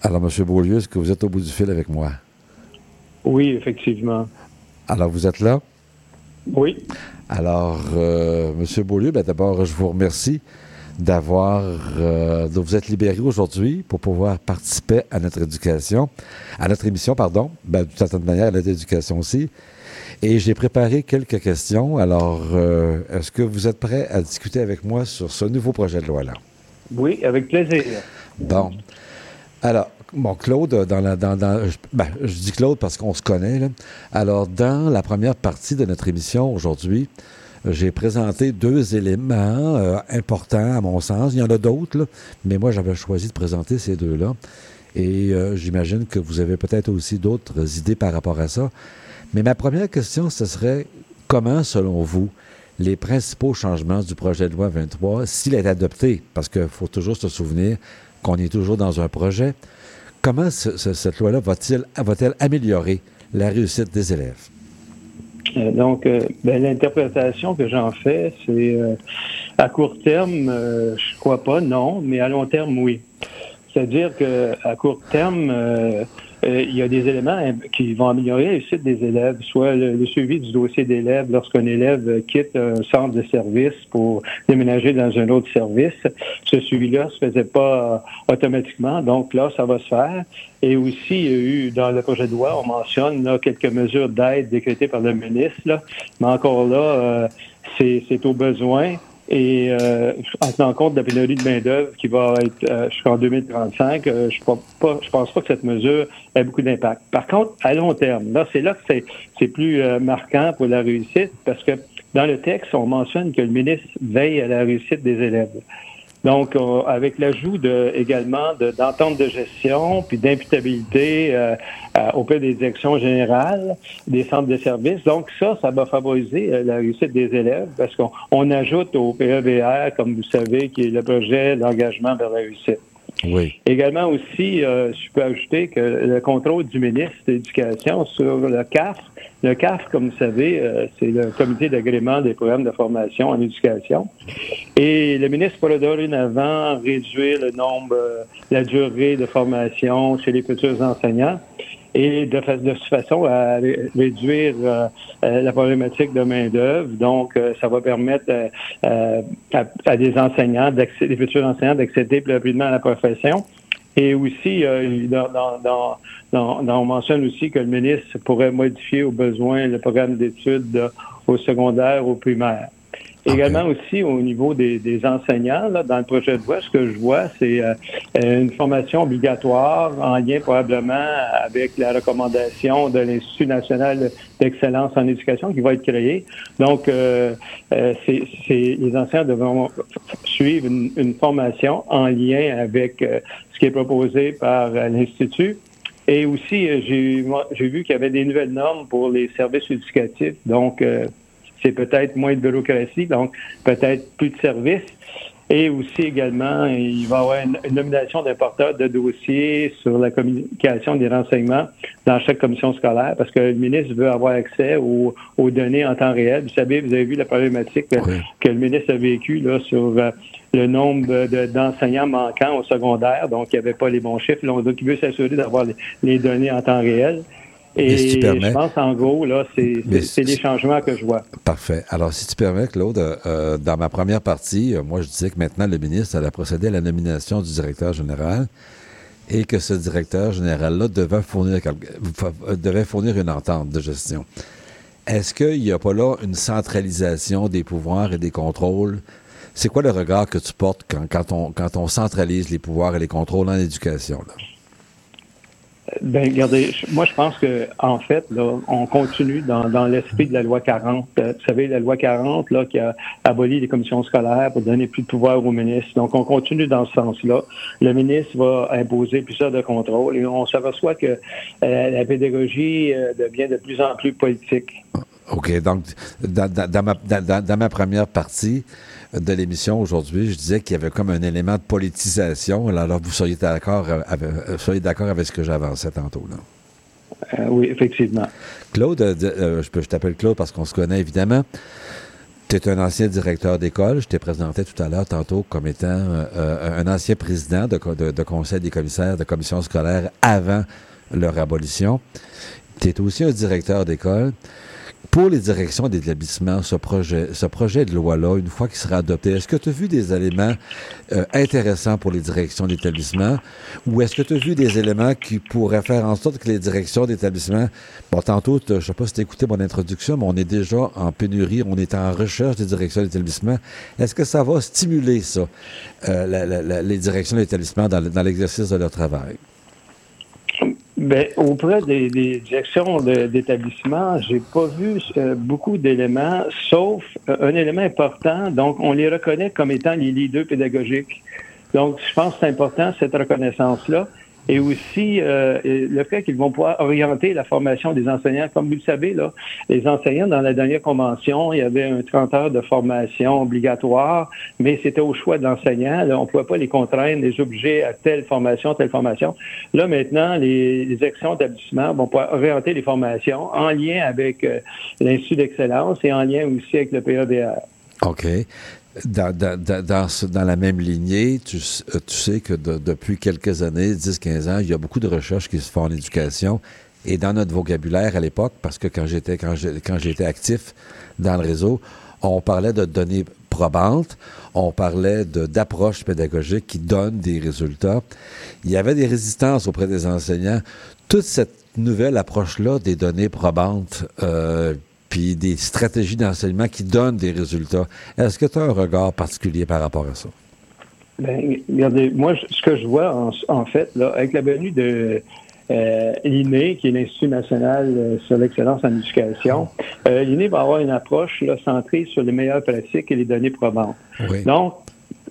Alors, M. Beaulieu, est-ce que vous êtes au bout du fil avec moi? Oui, effectivement. Alors, vous êtes là? Oui. Alors, euh, M. Beaulieu, ben, d'abord, je vous remercie d'avoir, euh, de vous être libéré aujourd'hui pour pouvoir participer à notre éducation, à notre émission, pardon, ben, d'une certaine manière à notre éducation aussi. Et j'ai préparé quelques questions. Alors, euh, est-ce que vous êtes prêt à discuter avec moi sur ce nouveau projet de loi-là? Oui, avec plaisir. Bon. Alors, bon, Claude, dans la, dans, dans ben, je dis Claude parce qu'on se connaît. Là. Alors, dans la première partie de notre émission aujourd'hui, j'ai présenté deux éléments euh, importants à mon sens. Il y en a d'autres, mais moi j'avais choisi de présenter ces deux-là. Et euh, j'imagine que vous avez peut-être aussi d'autres idées par rapport à ça. Mais ma première question, ce serait comment, selon vous, les principaux changements du projet de loi 23, s'il est adopté, parce qu'il faut toujours se souvenir qu'on est toujours dans un projet, comment cette loi-là va-t-elle va améliorer la réussite des élèves? Euh, donc, euh, ben, l'interprétation que j'en fais, c'est euh, à court terme, je crois pas, non, mais à long terme, oui. C'est-à-dire qu'à court terme, euh, euh, il y a des éléments qui vont améliorer la réussite des élèves, soit le, suivi du dossier d'élèves lorsqu'un élève quitte un centre de service pour déménager dans un autre service. Ce suivi-là se faisait pas automatiquement, donc là, ça va se faire. Et aussi, il y a eu, dans le projet de loi, on mentionne là, quelques mesures d'aide décrétées par le ministre, là, mais encore là, euh, c'est au besoin. Et euh, en tenant compte de la pénurie de main-d'œuvre qui va être euh, jusqu'en 2035, euh, je ne pense pas que cette mesure ait beaucoup d'impact. Par contre, à long terme, là, c'est là que c'est plus euh, marquant pour la réussite parce que dans le texte, on mentionne que le ministre veille à la réussite des élèves. Donc, euh, avec l'ajout de, également d'entente de, gestion, puis d'imputabilité euh, euh, auprès des directions générales, des centres de services. Donc, ça, ça va favoriser la réussite des élèves parce qu'on on ajoute au PEVR, comme vous savez, qui est le projet d'engagement vers la réussite. Oui. Également aussi, je peux ajouter que le contrôle du ministre de l'Éducation sur le CAF, le CAF, comme vous savez, euh, c'est le comité d'agrément des programmes de formation en éducation. Et le ministre pourra dorénavant réduire le nombre, euh, la durée de formation chez les futurs enseignants et de, de façon à réduire euh, la problématique de main-d'œuvre. Donc, ça va permettre à, des enseignants, des futurs enseignants, d'accéder plus rapidement à la profession. Et aussi, dans, dans, on mentionne aussi que le ministre pourrait modifier au besoin le programme d'études au secondaire, au primaire. Également aussi au niveau des, enseignants, là, dans le projet de loi, ce que je vois, c'est euh, une formation obligatoire en lien probablement avec la recommandation de l'Institut national d'excellence en éducation qui va être créé. Donc, euh, euh les enseignants devront suivre une, une, formation en lien avec euh, ce qui est proposé par l'Institut. Et aussi, euh, j'ai vu qu'il y avait des nouvelles normes pour les services éducatifs. Donc, euh, c'est peut-être moins de bureaucratie, donc peut-être plus de services. Et aussi également, il va y avoir une, nomination d'un porteur de dossier sur la communication des renseignements dans chaque commission scolaire parce que le ministre veut avoir accès aux, données en temps réel. Vous savez, vous avez vu la problématique que le ministre a vécue là, sur euh, le nombre d'enseignants manquants au secondaire, donc il n'y avait pas les bons chiffres. donc, il veut s'assurer d'avoir les, données en temps réel. Et je pense, en gros, là, c'est les changements que je vois. Parfait. Alors, si tu permets, Claude, euh, dans ma première partie, euh, moi, je disais que maintenant, le ministre allait procéder à la nomination du directeur général et que ce directeur général-là devait fournir, devait fournir une entente de gestion. Est-ce qu'il n'y a pas là une centralisation des pouvoirs et des contrôles c'est quoi le regard que tu portes quand, quand, on, quand on centralise les pouvoirs et les contrôles en éducation? Là? Ben, regardez, moi, je pense que en fait, là, on continue dans, dans l'esprit de la loi 40. Euh, vous savez, la loi 40, là, qui a aboli les commissions scolaires pour donner plus de pouvoir au ministre. Donc, on continue dans ce sens-là. Le ministre va imposer plus ça de contrôle et on s'aperçoit que euh, la pédagogie euh, devient de plus en plus politique. OK. Donc, dans, dans, ma, dans, dans ma première partie, de l'émission aujourd'hui, je disais qu'il y avait comme un élément de politisation. Alors, vous seriez d'accord avec, euh, seriez d'accord avec ce que j'avançais tantôt, là? Euh, oui, effectivement. Claude, euh, je, je t'appelle Claude parce qu'on se connaît évidemment. Tu es un ancien directeur d'école. Je t'ai présenté tout à l'heure, tantôt, comme étant un ancien président de, de, conseil des commissaires de commissions scolaires avant leur abolition. Tu es aussi un directeur d'école pour les directions d'établissement, ce projet, ce projet de loi-là, une fois qu'il sera adopté, est-ce que tu as vu des éléments euh, intéressants pour les directions d'établissement? Ou est-ce que tu as vu des éléments qui pourraient faire en sorte que les directions d'établissement, bon, tantôt, je sais pas si tu as écouté mon introduction, mais on est déjà en pénurie, on est en recherche des directions d'établissement. Est-ce que ça va stimuler ça, euh, les directions d'établissement dans l'exercice de leur travail? Ben, auprès des, des directions d'établissement, j'ai pas vu euh, beaucoup d'éléments, sauf euh, un élément important. Donc, on les reconnaît comme étant les leaders pédagogiques. Donc, je pense que c'est important cette reconnaissance-là et aussi euh, le fait qu'ils vont pouvoir orienter la formation des enseignants. Comme vous le savez, là, les enseignants, dans la dernière convention, il y avait un 30 heures de formation obligatoire, mais c'était au choix de l'enseignant. On ne pouvait pas les contraindre, les obliger à telle formation, telle formation. Là, maintenant, les, les actions d'établissement vont pouvoir orienter les formations en lien avec euh, l'Institut d'excellence et en lien aussi avec le PABR. OK. Dans, dans, dans, la même lignée, tu, tu sais que depuis quelques années, 10-15 ans, il y a beaucoup de recherches qui se font en éducation. Et dans notre vocabulaire à l'époque, parce que quand j'étais quand j'étais actif dans le réseau, on parlait de données probantes, on parlait d'approches pédagogiques qui donnent des résultats. Il y avait des résistances auprès des enseignants. Toute cette nouvelle approche-là des données probantes, euh, puis des stratégies d'enseignement qui donnent des résultats. Est-ce que tu as un regard particulier par rapport à ça? Bien, regardez, moi, ce que je vois, en, fait, là, avec la venue de euh, l'INE, qui est l'Institut national euh, sur l'excellence en éducation, euh, l'INE va avoir une approche là, centrée sur les meilleures pratiques et les données probantes. Donc,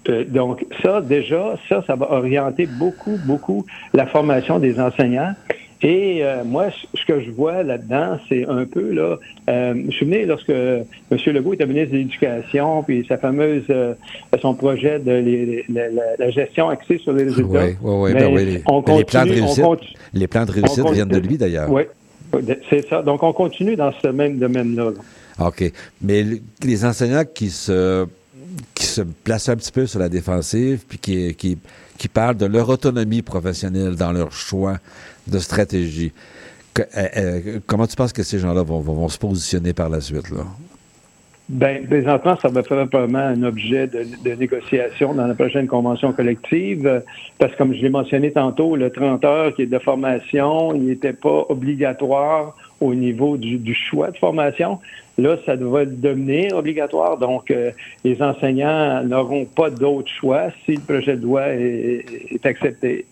euh, donc ça, déjà, ça, ça va orienter beaucoup, beaucoup la formation des enseignants. Et euh, moi, ce que je vois là-dedans, c'est un peu là. Euh, je me souviens lorsque M. Legault était ministre de l'Éducation, puis sa fameuse euh, son projet de la, gestion axée sur les résultats. Oui, oui, oui. Ben les, plans de réussite, les plans de réussite viennent de lui d'ailleurs. Oui, c'est ça. Donc on continue dans ce même domaine-là. OK. Mais les enseignants qui se qui se placent un petit peu sur la défensive, puis qui, qui, qui parlent de leur autonomie professionnelle dans leur choix de stratégie. Euh, euh, comment tu penses que ces gens-là vont, se positionner par la suite? Là? Bien, présentement, ça va faire probablement un objet de, négociation dans la prochaine convention collective, parce que comme je l'ai mentionné tantôt, le 30 heures qui est de formation, n'était pas obligatoire au niveau du, choix de formation. Là, ça doit devenir obligatoire. Donc, euh, les enseignants n'auront pas d'autre choix si le projet de loi est, accepté.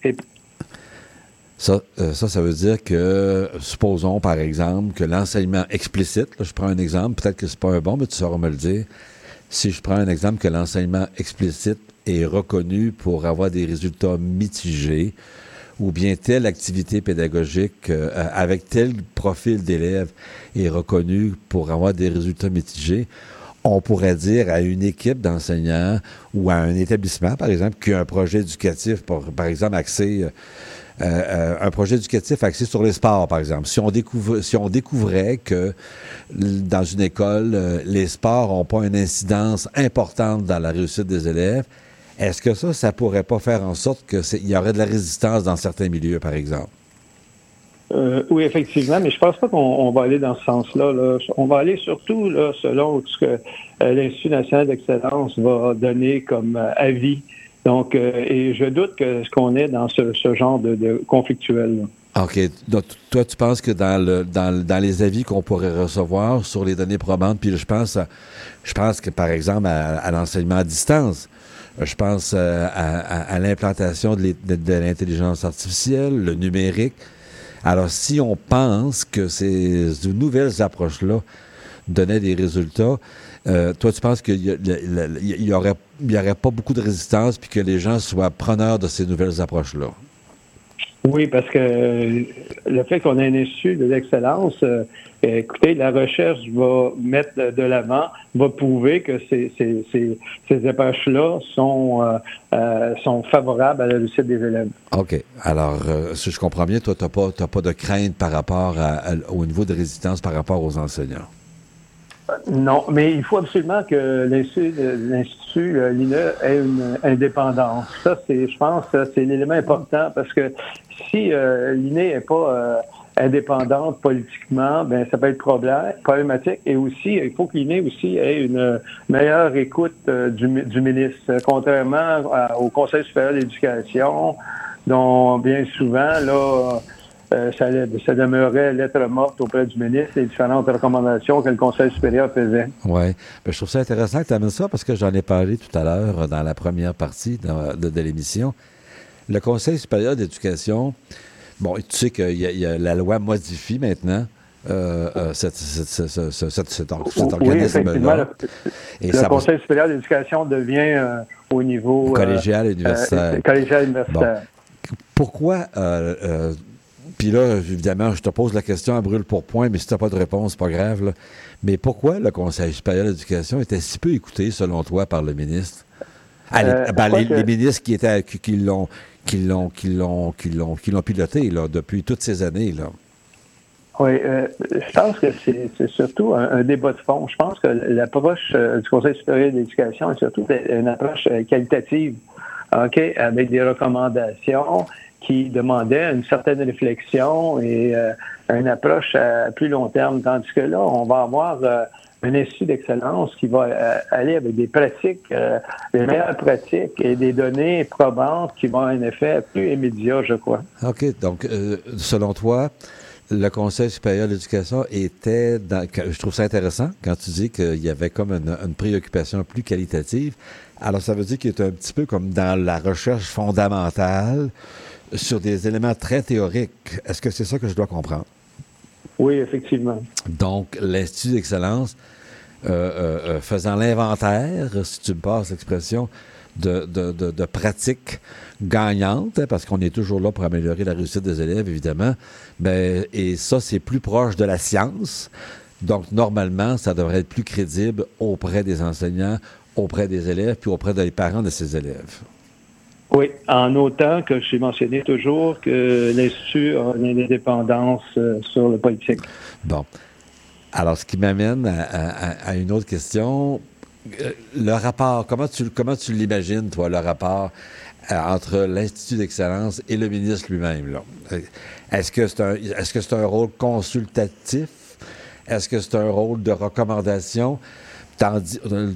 Ça, euh, ça, ça veut dire que, supposons par exemple que l'enseignement explicite, là, je prends un exemple, peut-être que c'est pas un bon, mais tu sauras me le dire. Si je prends un exemple que l'enseignement explicite est reconnu pour avoir des résultats mitigés, ou bien telle activité pédagogique euh, avec tel profil d'élèves est reconnue pour avoir des résultats mitigés, on pourrait dire à une équipe d'enseignants ou à un établissement, par exemple, qui a un projet éducatif, pour, par exemple, axé euh, euh, un projet éducatif axé sur les sports, par exemple. Si on, découvrait que dans une école, euh, les sports n'ont pas une incidence importante dans la réussite des élèves, est-ce que ça, ça pourrait pas faire en sorte qu'il y aurait de la résistance dans certains milieux, par exemple? oui, effectivement, mais je pense pas qu'on va aller dans ce sens-là. On va aller surtout selon ce que l'Institut national d'excellence va donner comme avis donc, euh, et je doute que ce qu'on est dans ce, genre de, conflictuel. OK. Donc, toi, tu penses que dans, le, dans, dans les avis qu'on pourrait recevoir sur les données probantes, puis je pense, je pense que, par exemple, à, l'enseignement à distance, je pense euh, à, l'implantation de l'intelligence artificielle, le numérique. Alors, si on pense que ces nouvelles approches-là donnaient des résultats, euh, toi, tu penses qu'il n'y aurait, aurait pas beaucoup de résistance puis que les gens soient preneurs de ces nouvelles approches-là? Oui, parce que euh, le fait qu'on ait un institut de l'excellence, euh, écoutez, la recherche va mettre de l'avant, va prouver que ces, ces, ces, approches-là sont, sont favorables à la réussite des élèves. OK. Alors, si je comprends bien, toi, tu n'as pas, pas de crainte par rapport au niveau de résistance par rapport aux enseignants? Non, mais il faut absolument que l'Institut, euh, l'INE, ait une indépendance. Ça, c'est, je pense, c'est l'élément important parce que si euh, l'INE n'est pas euh, indépendante politiquement, ben ça peut être problématique. Et aussi, il faut que l'INE aussi ait une meilleure écoute du, du, ministre, contrairement au Conseil supérieur de l'éducation, dont bien souvent, là, euh, ça, ça, demeurait lettre morte auprès du ministre et différentes recommandations que le Conseil supérieur faisait. Oui. Ben, je trouve ça intéressant que tu amènes ça parce que j'en ai parlé tout à l'heure dans la première partie de, l'émission. Le Conseil supérieur d'éducation, bon, tu sais que y a, la loi modifie maintenant. Euh, euh, cet, organisme-là. Le, Conseil supérieur d'éducation devient au niveau collégial universitaire. collégial universitaire. Pourquoi puis là, évidemment, je te pose la question à brûle pour point, mais si tu n'as pas de réponse, pas grave. Mais pourquoi le Conseil supérieur de l'éducation était si peu écouté, selon toi, par le ministre? Euh, ben, les, ministres qui étaient qui, l'ont qui l'ont qui l'ont qui l'ont qui l'ont piloté là, depuis toutes ces années là. Oui, euh, je pense que c'est surtout un, débat de fond. Je pense que l'approche du Conseil supérieur de l'éducation est surtout une approche qualitative, OK, avec des recommandations qui demandaient une certaine réflexion et une approche à plus long terme. Tandis que là, on va avoir un institut d'excellence qui va euh, aller avec des pratiques, euh, des meilleures pratiques et des données probantes qui vont avoir un effet plus immédiat, je crois. OK. Donc, euh, selon toi, le Conseil supérieur de l'éducation était dans, je trouve ça intéressant quand tu dis qu'il y avait comme une, préoccupation plus qualitative. Alors, ça veut dire qu'il est un petit peu comme dans la recherche fondamentale sur des éléments très théoriques. Est-ce que c'est ça que je dois comprendre? Oui, effectivement. Donc, l'Institut d'excellence, euh, euh, euh, faisant l'inventaire, si tu me passes l'expression, de, de, pratiques gagnantes, hein, parce qu'on est toujours là pour améliorer la réussite des élèves, évidemment. Ben, et ça, c'est plus proche de la science. Donc, normalement, ça devrait être plus crédible auprès des enseignants, auprès des élèves, puis auprès des parents de ces élèves. Oui, en autant que j'ai mentionné toujours que l'Institut a une indépendance euh, sur le politique. Bon. Alors, ce qui m'amène à, une autre question. Euh, le rapport, comment tu, comment tu l'imagines, toi, le rapport euh, entre l'Institut d'excellence et le ministre lui-même? Est-ce que c'est un, est-ce que c'est un rôle consultatif? Est-ce que c'est un rôle de recommandation?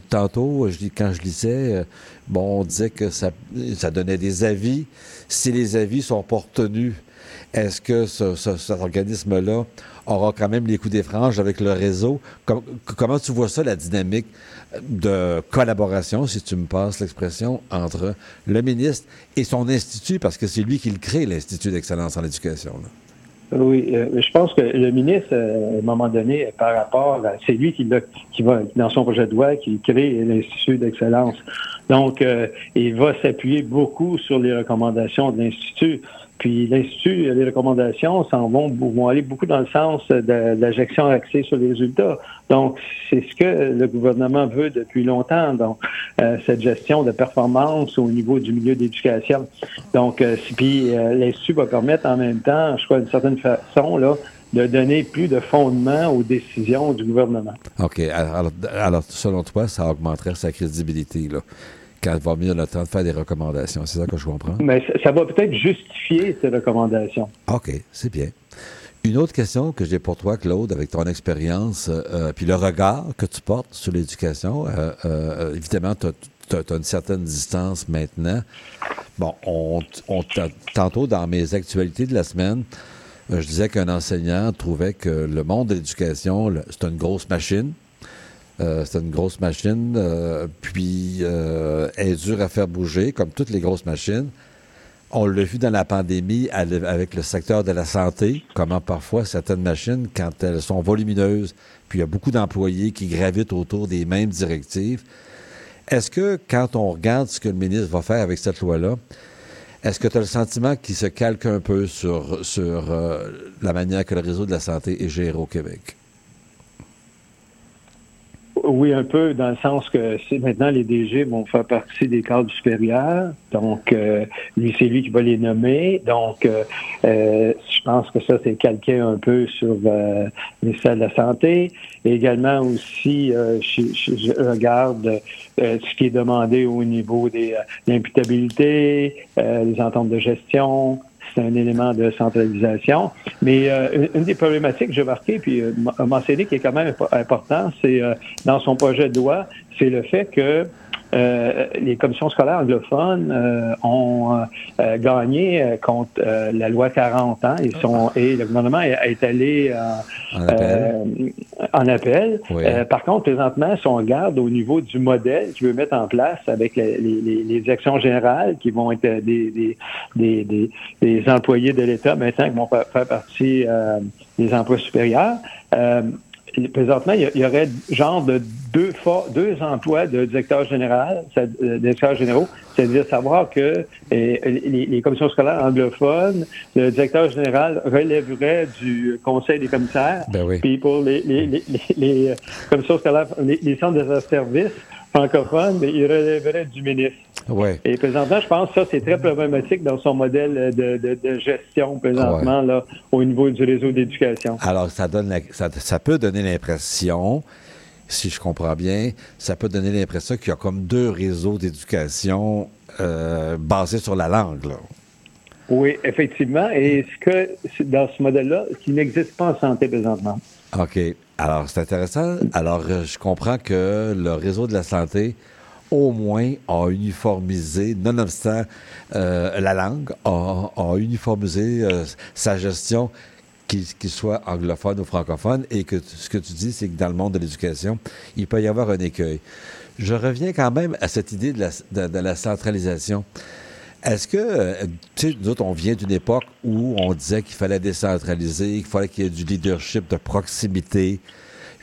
Tantôt, je, quand je lisais, bon, on disait que ça, donnait des avis. Si les avis sont pas retenus, est-ce que ce, cet organisme-là aura quand même les coups des franges avec le réseau? comment tu vois ça, la dynamique de collaboration, si tu me passes l'expression, entre le ministre et son institut, parce que c'est lui qui le crée, l'Institut d'excellence en éducation? Oui, euh, je pense que le ministre, euh, à un moment donné, par rapport, c'est lui qui, qui va, dans son projet de loi, qui crée l'Institut d'excellence. Donc, euh, il va s'appuyer beaucoup sur les recommandations de l'Institut. Puis l'Institut, les recommandations s'en vont, vont aller beaucoup dans le sens de, la gestion axée sur les résultats. Donc, c'est ce que le gouvernement veut depuis longtemps, donc euh, cette gestion de performance au niveau du milieu d'éducation. Donc, euh, puis euh, l'Institut va permettre en même temps, je crois, d'une certaine façon, là, de donner plus de fondement aux décisions du gouvernement. OK. Alors, alors selon toi, ça augmenterait sa crédibilité, là quand va venir le temps de faire des recommandations. C'est ça que je comprends? Mais ça, va peut-être justifier ces recommandations. OK, c'est bien. Une autre question que j'ai pour toi, Claude, avec ton expérience, euh, euh, puis le regard que tu portes sur l'éducation, euh, évidemment, tu as, une certaine distance maintenant. Bon, on, tantôt dans mes actualités de la semaine, je disais qu'un enseignant trouvait que le monde de l'éducation, c'est une grosse machine. Euh, c'est une grosse machine, euh, puis euh, elle est dure à faire bouger, comme toutes les grosses machines. On l'a vu dans la pandémie avec le secteur de la santé, comment parfois certaines machines, quand elles sont volumineuses, puis il y a beaucoup d'employés qui gravitent autour des mêmes directives. Est-ce que quand on regarde ce que le ministre va faire avec cette loi-là, est-ce que tu as le sentiment qu'il se calque un peu sur, sur la manière que le réseau de la santé est géré au Québec? Oui, un peu, dans le sens que maintenant les DG vont faire partie des cadres supérieurs. Donc, euh, lui, c'est lui qui va les nommer. Donc, euh, euh, je pense que ça, c'est calqué un peu sur le ministère de la Santé. Et également aussi, je, regarde ce qui est demandé au niveau des l'imputabilité, les ententes de gestion, c'est un élément de centralisation. Mais euh, une des problématiques que j'ai marqué, puis euh, mentionné qui est quand même important, c'est euh, dans son projet de loi, c'est le fait que euh, les commissions scolaires anglophones euh, ont euh, gagné contre la loi 40 ans et, sont, et le gouvernement est, allé en appel. par contre, présentement, si on regarde au niveau du modèle qu'il veut mettre en place avec les, les, les actions générales qui vont être des, des, des, des employés de l'État maintenant qui vont faire partie des emplois supérieurs, présentement, il y, aurait genre de deux, deux emplois de directeur général, euh, directeur généraux, c'est-à-dire savoir que euh, les, commissions scolaires anglophones, le directeur général relèverait du conseil des commissaires, ben puis pour les, les, commissions scolaires, les, centres de services francophones, ben, il relèverait du ministre. Ouais. Et présentement, je pense que ça, c'est très problématique dans son modèle de, de, de gestion présentement là, au niveau du réseau d'éducation. Alors, ça, donne la- ça, ça peut donner l'impression, si je comprends bien, ça peut donner l'impression qu'il y a comme deux réseaux d'éducation euh, basés sur la langue. Là. Oui, effectivement. Et ce que dans ce modèle-là, qui n'existe pas en santé présentement. OK. Alors, c'est intéressant. Alors, je comprends que le réseau de la santé, au moins, a uniformisé, nonobstant euh, la langue, a, a uniformisé euh, sa gestion, qu'il qu'il soit anglophone ou francophone, et que ce que tu dis, c'est que dans le monde de l'éducation, il peut y avoir un écueil. Je reviens quand même à cette idée de la, de- de la centralisation. Est-ce que, euh, tu sais, nous autres, on vient d'une époque où on disait qu'il fallait décentraliser, qu'il fallait qu'il y ait du leadership de proximité.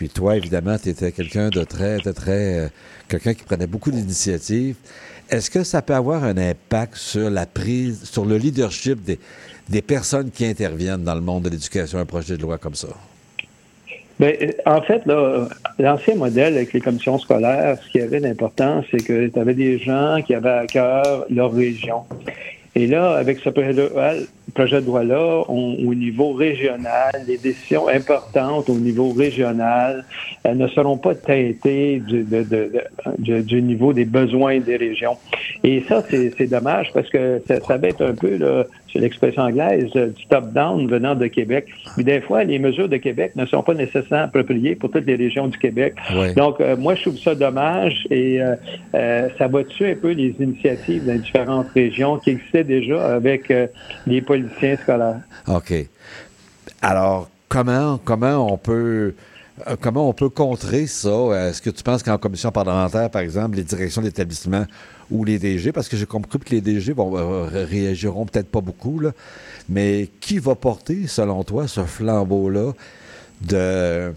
Puis toi, évidemment, tu étais quelqu'un de très, très, euh, quelqu'un qui prenait beaucoup d'initiatives. Est-ce que ça peut avoir un impact sur la prise, sur le leadership des, des personnes qui interviennent dans le monde de l'éducation, un projet de loi comme ça? Ben, euh, en fait, l'ancien modèle avec les commissions scolaires, ce qui avait d'important, c'est que tu avais des gens qui avaient à cœur leur région. Et là, avec ce projet de loi-là, au niveau régional, les décisions importantes au niveau régional elles ne seront pas teintées du, niveau des besoins des régions. Et ça, c'est c'est dommage parce que ça, ça va être un peu, là, c'est l'expression anglaise, euh, du top-down venant de Québec. Mais des fois, les mesures de Québec ne sont pas nécessairement appropriées pour toutes les régions du Québec. Donc, euh, moi, je trouve ça dommage et euh, euh, ça va tuer un peu les initiatives dans les différentes régions qui existaient déjà avec les politiciens scolaires. OK. Alors, comment, comment on peut. Euh, Comment on peut contrer ça? Est-ce que tu penses qu'en commission parlementaire, par exemple, les directions d'établissement ou les DG, parce que j'ai compris que les DG vont, euh, ré- réagiront peut-être pas beaucoup, mais qui va porter, selon toi, ce flambeau-là de,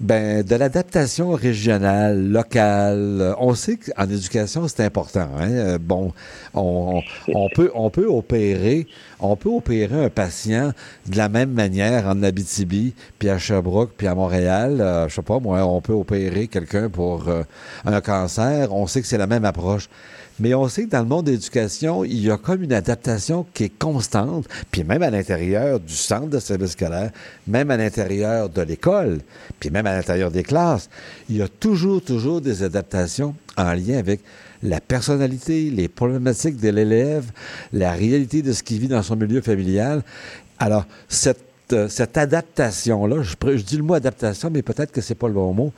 ben, de l'adaptation régionale, locale? Euh, On sait qu'en éducation, c'est important. Hein? Euh, Bon, on, on peut, on peut opérer, on peut opérer un patient de la même manière en Abitibi, puis à Sherbrooke, puis à Montréal. Euh, je sais pas, moi, on peut opérer quelqu'un pour euh, un cancer. On sait que c'est la même approche. Mais on sait que dans le monde de l'éducation, il y a comme une adaptation qui est constante, puis même à l'intérieur du centre de service scolaire, même à l'intérieur de l'école, puis même à l'intérieur des classes, il y a toujours, toujours des adaptations en lien avec la personnalité, les problématiques de l'élève, la réalité de ce qu'il vit dans son milieu familial. Alors, cette cette adaptation-là, je, dis le mot adaptation, mais peut-être que c'est pas le bon mot,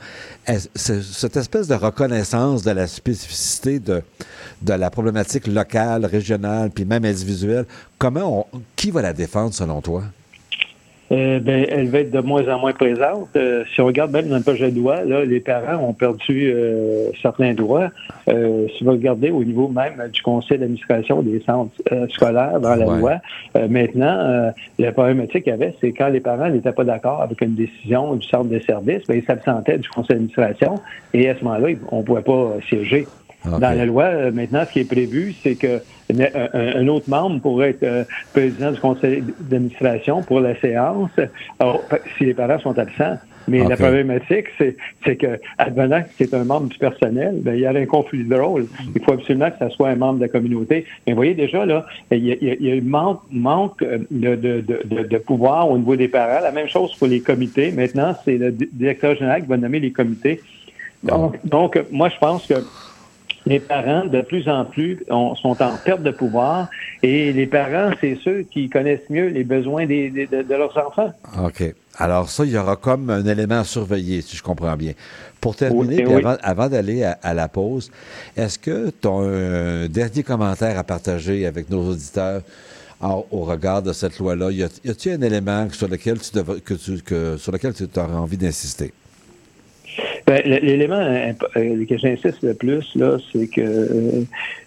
cette espèce de reconnaissance de la spécificité de, de la problématique locale, régionale, puis même individuelle, comment on, qui va la défendre selon toi? Euh, ben, elle va être de moins en moins présente. Euh, si on regarde même dans le projet de loi, là, les parents ont perdu euh, certains droits. Euh, si vous regardez au niveau même du conseil d'administration des centres euh, scolaires dans la Ouais. loi, euh, maintenant, euh, la problématique qu'il y avait, c'est quand les parents n'étaient pas d'accord avec une décision du centre de service, ben, ils s'absentaient du conseil d'administration et à ce moment-là, on ne pouvait pas siéger. Dans la loi, euh, maintenant, ce qui est prévu, c'est que un, autre membre pourrait être euh, président du conseil d'administration pour la séance alors, si les parents sont absents. Mais la problématique, c'est, c'est que, advenant que c'est un membre du personnel, ben, il y a un conflit de rôle. Il faut absolument que ça soit un membre de la communauté. Mais vous voyez déjà, là, il y a, il y a- manque, manque euh, de, de, de, de- pouvoir au niveau des parents. La même chose pour les comités. Maintenant, c'est le di- directeur général qui va nommer les comités. Donc, donc euh, moi, je pense que les parents, de plus en plus, ont- sont en perte de pouvoir et les parents, c'est ceux qui connaissent mieux les besoins des- des- de, de leurs enfants. OK. Alors ça, il y aura comme un élément à surveiller, si je comprends bien. Pour terminer, Oui, oui. avant, avant d'aller à, à la pause, est-ce que tu as un dernier commentaire à partager avec nos auditeurs en- au regard de cette loi-là? Y a-t-il un élément sur lequel tu, que tu, que, sur lequel tu auras envie d'insister? Ben, L'élément euh, que j'insiste le plus, là, c'est que euh,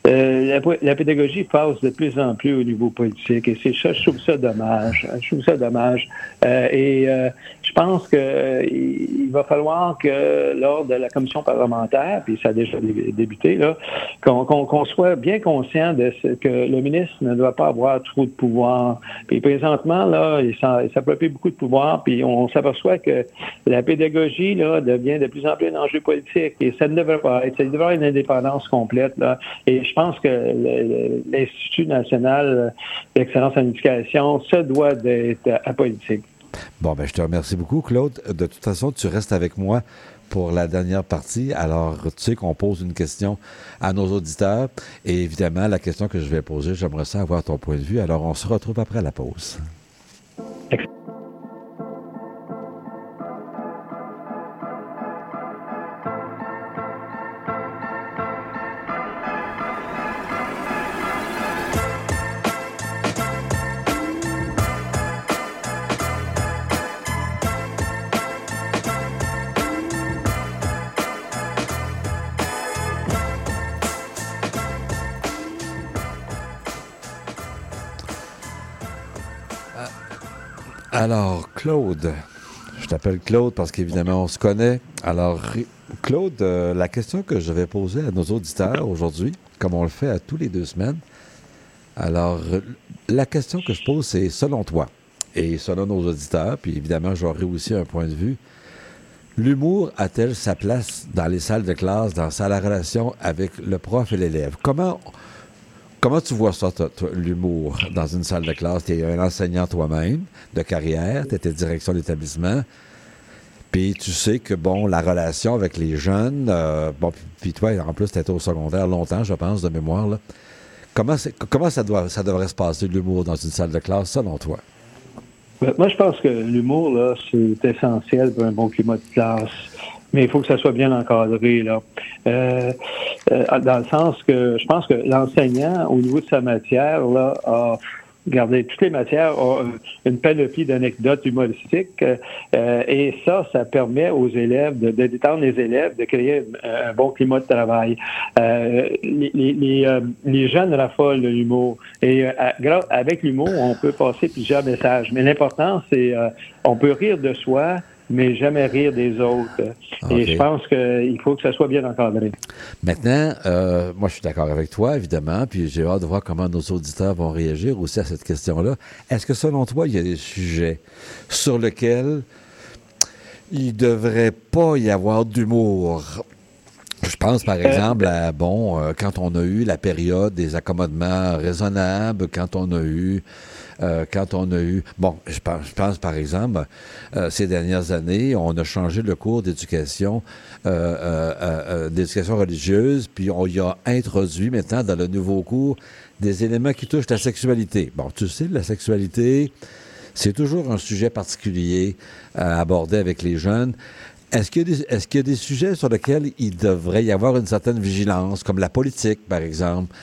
euh, la, la pédagogie passe de plus en plus au niveau politique et c'est ça, je trouve ça dommage. Je trouve ça dommage. Et je pense que euh, il va falloir que lors de la commission parlementaire, puis ça a déjà débuté, qu'on soit bien conscient de ce que le ministre ne doit pas avoir trop de pouvoir. Puis présentement, là, il s'approprie beaucoup de pouvoir, puis on s'aperçoit que la pédagogie là, devient de plus en plus un enjeu politique et ça ne devrait pas être. Ça devrait avoir une indépendance complète. Là. Et je pense que l'Institut national d'excellence en éducation, ça doit être apolitique. Bon, ben, je te remercie beaucoup, Claude. De toute façon, tu restes avec moi pour la dernière partie. Alors, tu sais qu'on pose une question à nos auditeurs. Et évidemment, la question que je vais poser, j'aimerais ça avoir ton point de vue. Alors, on se retrouve après la pause. Alors, Claude, je t'appelle Claude parce qu'évidemment, on se connaît. Alors, Claude, euh, la question que je vais poser à nos auditeurs aujourd'hui, comme on le fait à tous les deux semaines, alors, la question que je pose, c'est selon toi, et selon nos auditeurs, puis évidemment, j'aurai aussi un point de vue, l'humour a-t-elle sa place dans les salles de classe, dans sa relation avec le prof et l'élève? Comment Comment tu vois ça, l'humour, dans une salle de classe? Tu es un enseignant toi-même de carrière, tu étais direction d'établissement. Puis tu sais que, bon, la relation avec les jeunes, euh, bon, puis toi, en plus, tu étais au secondaire longtemps, je pense, de mémoire. Comment ça, doit, ça devrait se passer, l'humour, dans une salle de classe, selon toi? Ben, moi, je pense que l'humour, là, c'est essentiel pour un bon climat de classe mais il faut que ça soit bien encadré. Là. Euh, euh, dans le sens que je pense que l'enseignant, au niveau de sa matière, là, a Regardez, toutes les matières ont une panoplie d'anecdotes humoristiques euh, et ça, ça permet aux élèves de, détendre les élèves, de créer un, bon climat de travail. Euh, les, les, euh, les, jeunes raffolent de l'humour et avec l'humour, on peut passer plusieurs messages. Mais l'important, c'est on peut rire de soi, mais jamais rire des autres. Et je pense qu'il faut que ça soit bien encadré. Maintenant, euh, moi, je suis d'accord avec toi, évidemment, puis j'ai hâte de voir comment nos auditeurs vont réagir aussi à cette question-là. Est-ce que, selon toi, il y a des sujets sur lesquels il ne devrait pas y avoir d'humour? Je pense, par euh, exemple, à, bon, euh, quand on a eu la période des accommodements raisonnables, quand on a eu euh, quand on a eu... Bon, je pense, par exemple, euh, ces dernières années, on a changé le cours d'éducation euh, d'éducation religieuse, puis on y a introduit maintenant dans le nouveau cours des éléments qui touchent la sexualité. Bon, tu sais, la sexualité, c'est toujours un sujet particulier à aborder avec les jeunes. Est-ce qu'il, est-ce qu'il y a des sujets sur lesquels il devrait y avoir une certaine vigilance, comme la politique, par exemple?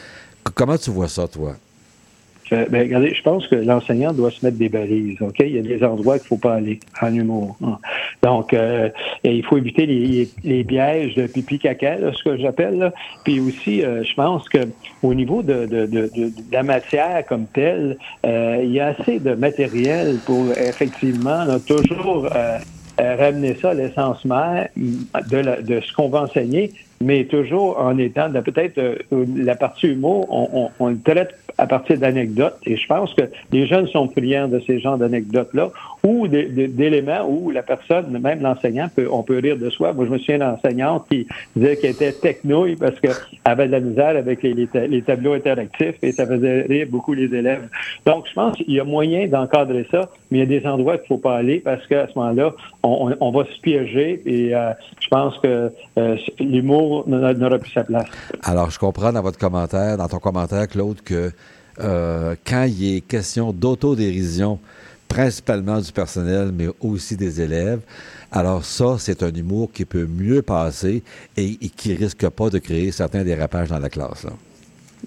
comment tu vois ça, toi? Ben, regardez, je pense que l'enseignant doit se mettre des balises. Ok, il y a des endroits qu'il ne faut pas aller en humour. Hein. Donc, euh, il faut éviter les, pièges de pipi caca, ce que j'appelle. Puis aussi, euh, je pense que au niveau de, la matière comme telle, euh, il y a assez de matériel pour effectivement toujours ramener ça à l'essence mère de, de ce qu'on va enseigner, mais toujours en étant peut-être la partie humour, on, on, on, le traite à partir d'anecdotes. Et je pense que les jeunes sont friands de ces genres d'anecdotes-là ou d'éléments où la personne, même l'enseignant, peut, on peut rire de soi. Moi, je me souviens d'une enseignante qui disait qu'elle était technouille parce qu'elle avait de la misère avec les, les, tableaux interactifs et ça faisait rire beaucoup les élèves. Donc, je pense qu'il y a moyen d'encadrer ça, mais il y a des endroits qu'il ne faut pas aller parce qu'à ce moment-là, on, on, va se piéger et euh, je pense que euh, l'humour n'aura plus sa place. Alors, je comprends dans votre commentaire, dans ton commentaire, Claude, que euh, quand il est question d'autodérision, principalement du personnel, mais aussi des élèves. Alors ça, c'est un humour qui peut mieux passer et, qui risque pas de créer certains dérapages dans la classe.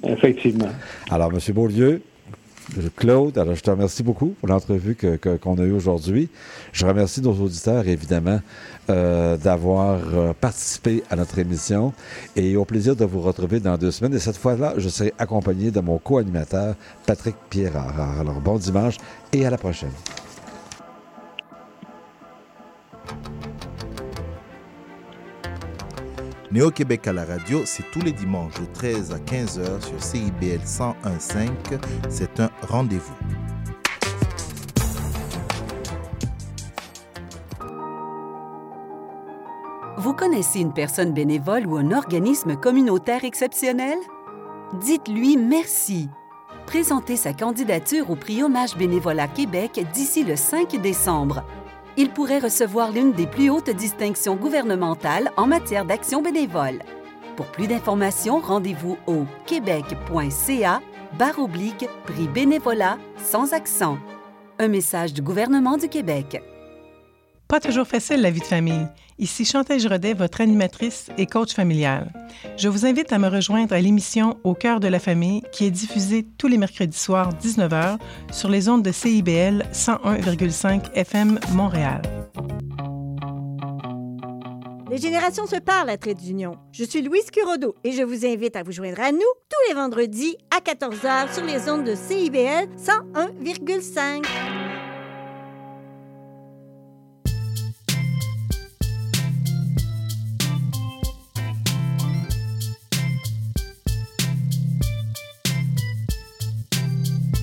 Effectivement. Alors, M. Beaulieu, Claude, alors je te remercie beaucoup pour l'entrevue qu'on que, qu'on a eue aujourd'hui. Je remercie nos auditeurs, évidemment, euh, d'avoir euh, participé à notre émission et au plaisir de vous retrouver dans deux semaines. Et cette fois-là, je serai accompagné de mon co-animateur, Patrick Pierrard. Alors, bon dimanche et à la prochaine. Néo-Québec à la radio, c'est tous les dimanches de 13 à 15h sur CIBL 101.5. C'est un rendez-vous. Vous connaissez une personne bénévole ou un organisme communautaire exceptionnel? Dites-lui merci. Présentez sa candidature au prix Hommage Bénévolat Québec d'ici le 5 décembre. Il pourrait recevoir l'une des plus hautes distinctions gouvernementales en matière d'action bénévole. Pour plus d'informations, rendez-vous au québec.ca barre oblique prix bénévolat sans accent. Un message du gouvernement du Québec. Pas toujours facile la vie de famille. Ici Chantal Giraudet, votre animatrice et coach familial. Je vous invite à me rejoindre à l'émission Au cœur de la famille qui est diffusée tous les mercredis soirs 19h sur les ondes de CIBL 101,5 FM Montréal. Les générations se parlent à Trait d'Union. Je suis Louise Curodo et je vous invite à vous joindre à nous tous les vendredis à 14h sur les ondes de CIBL 101,5.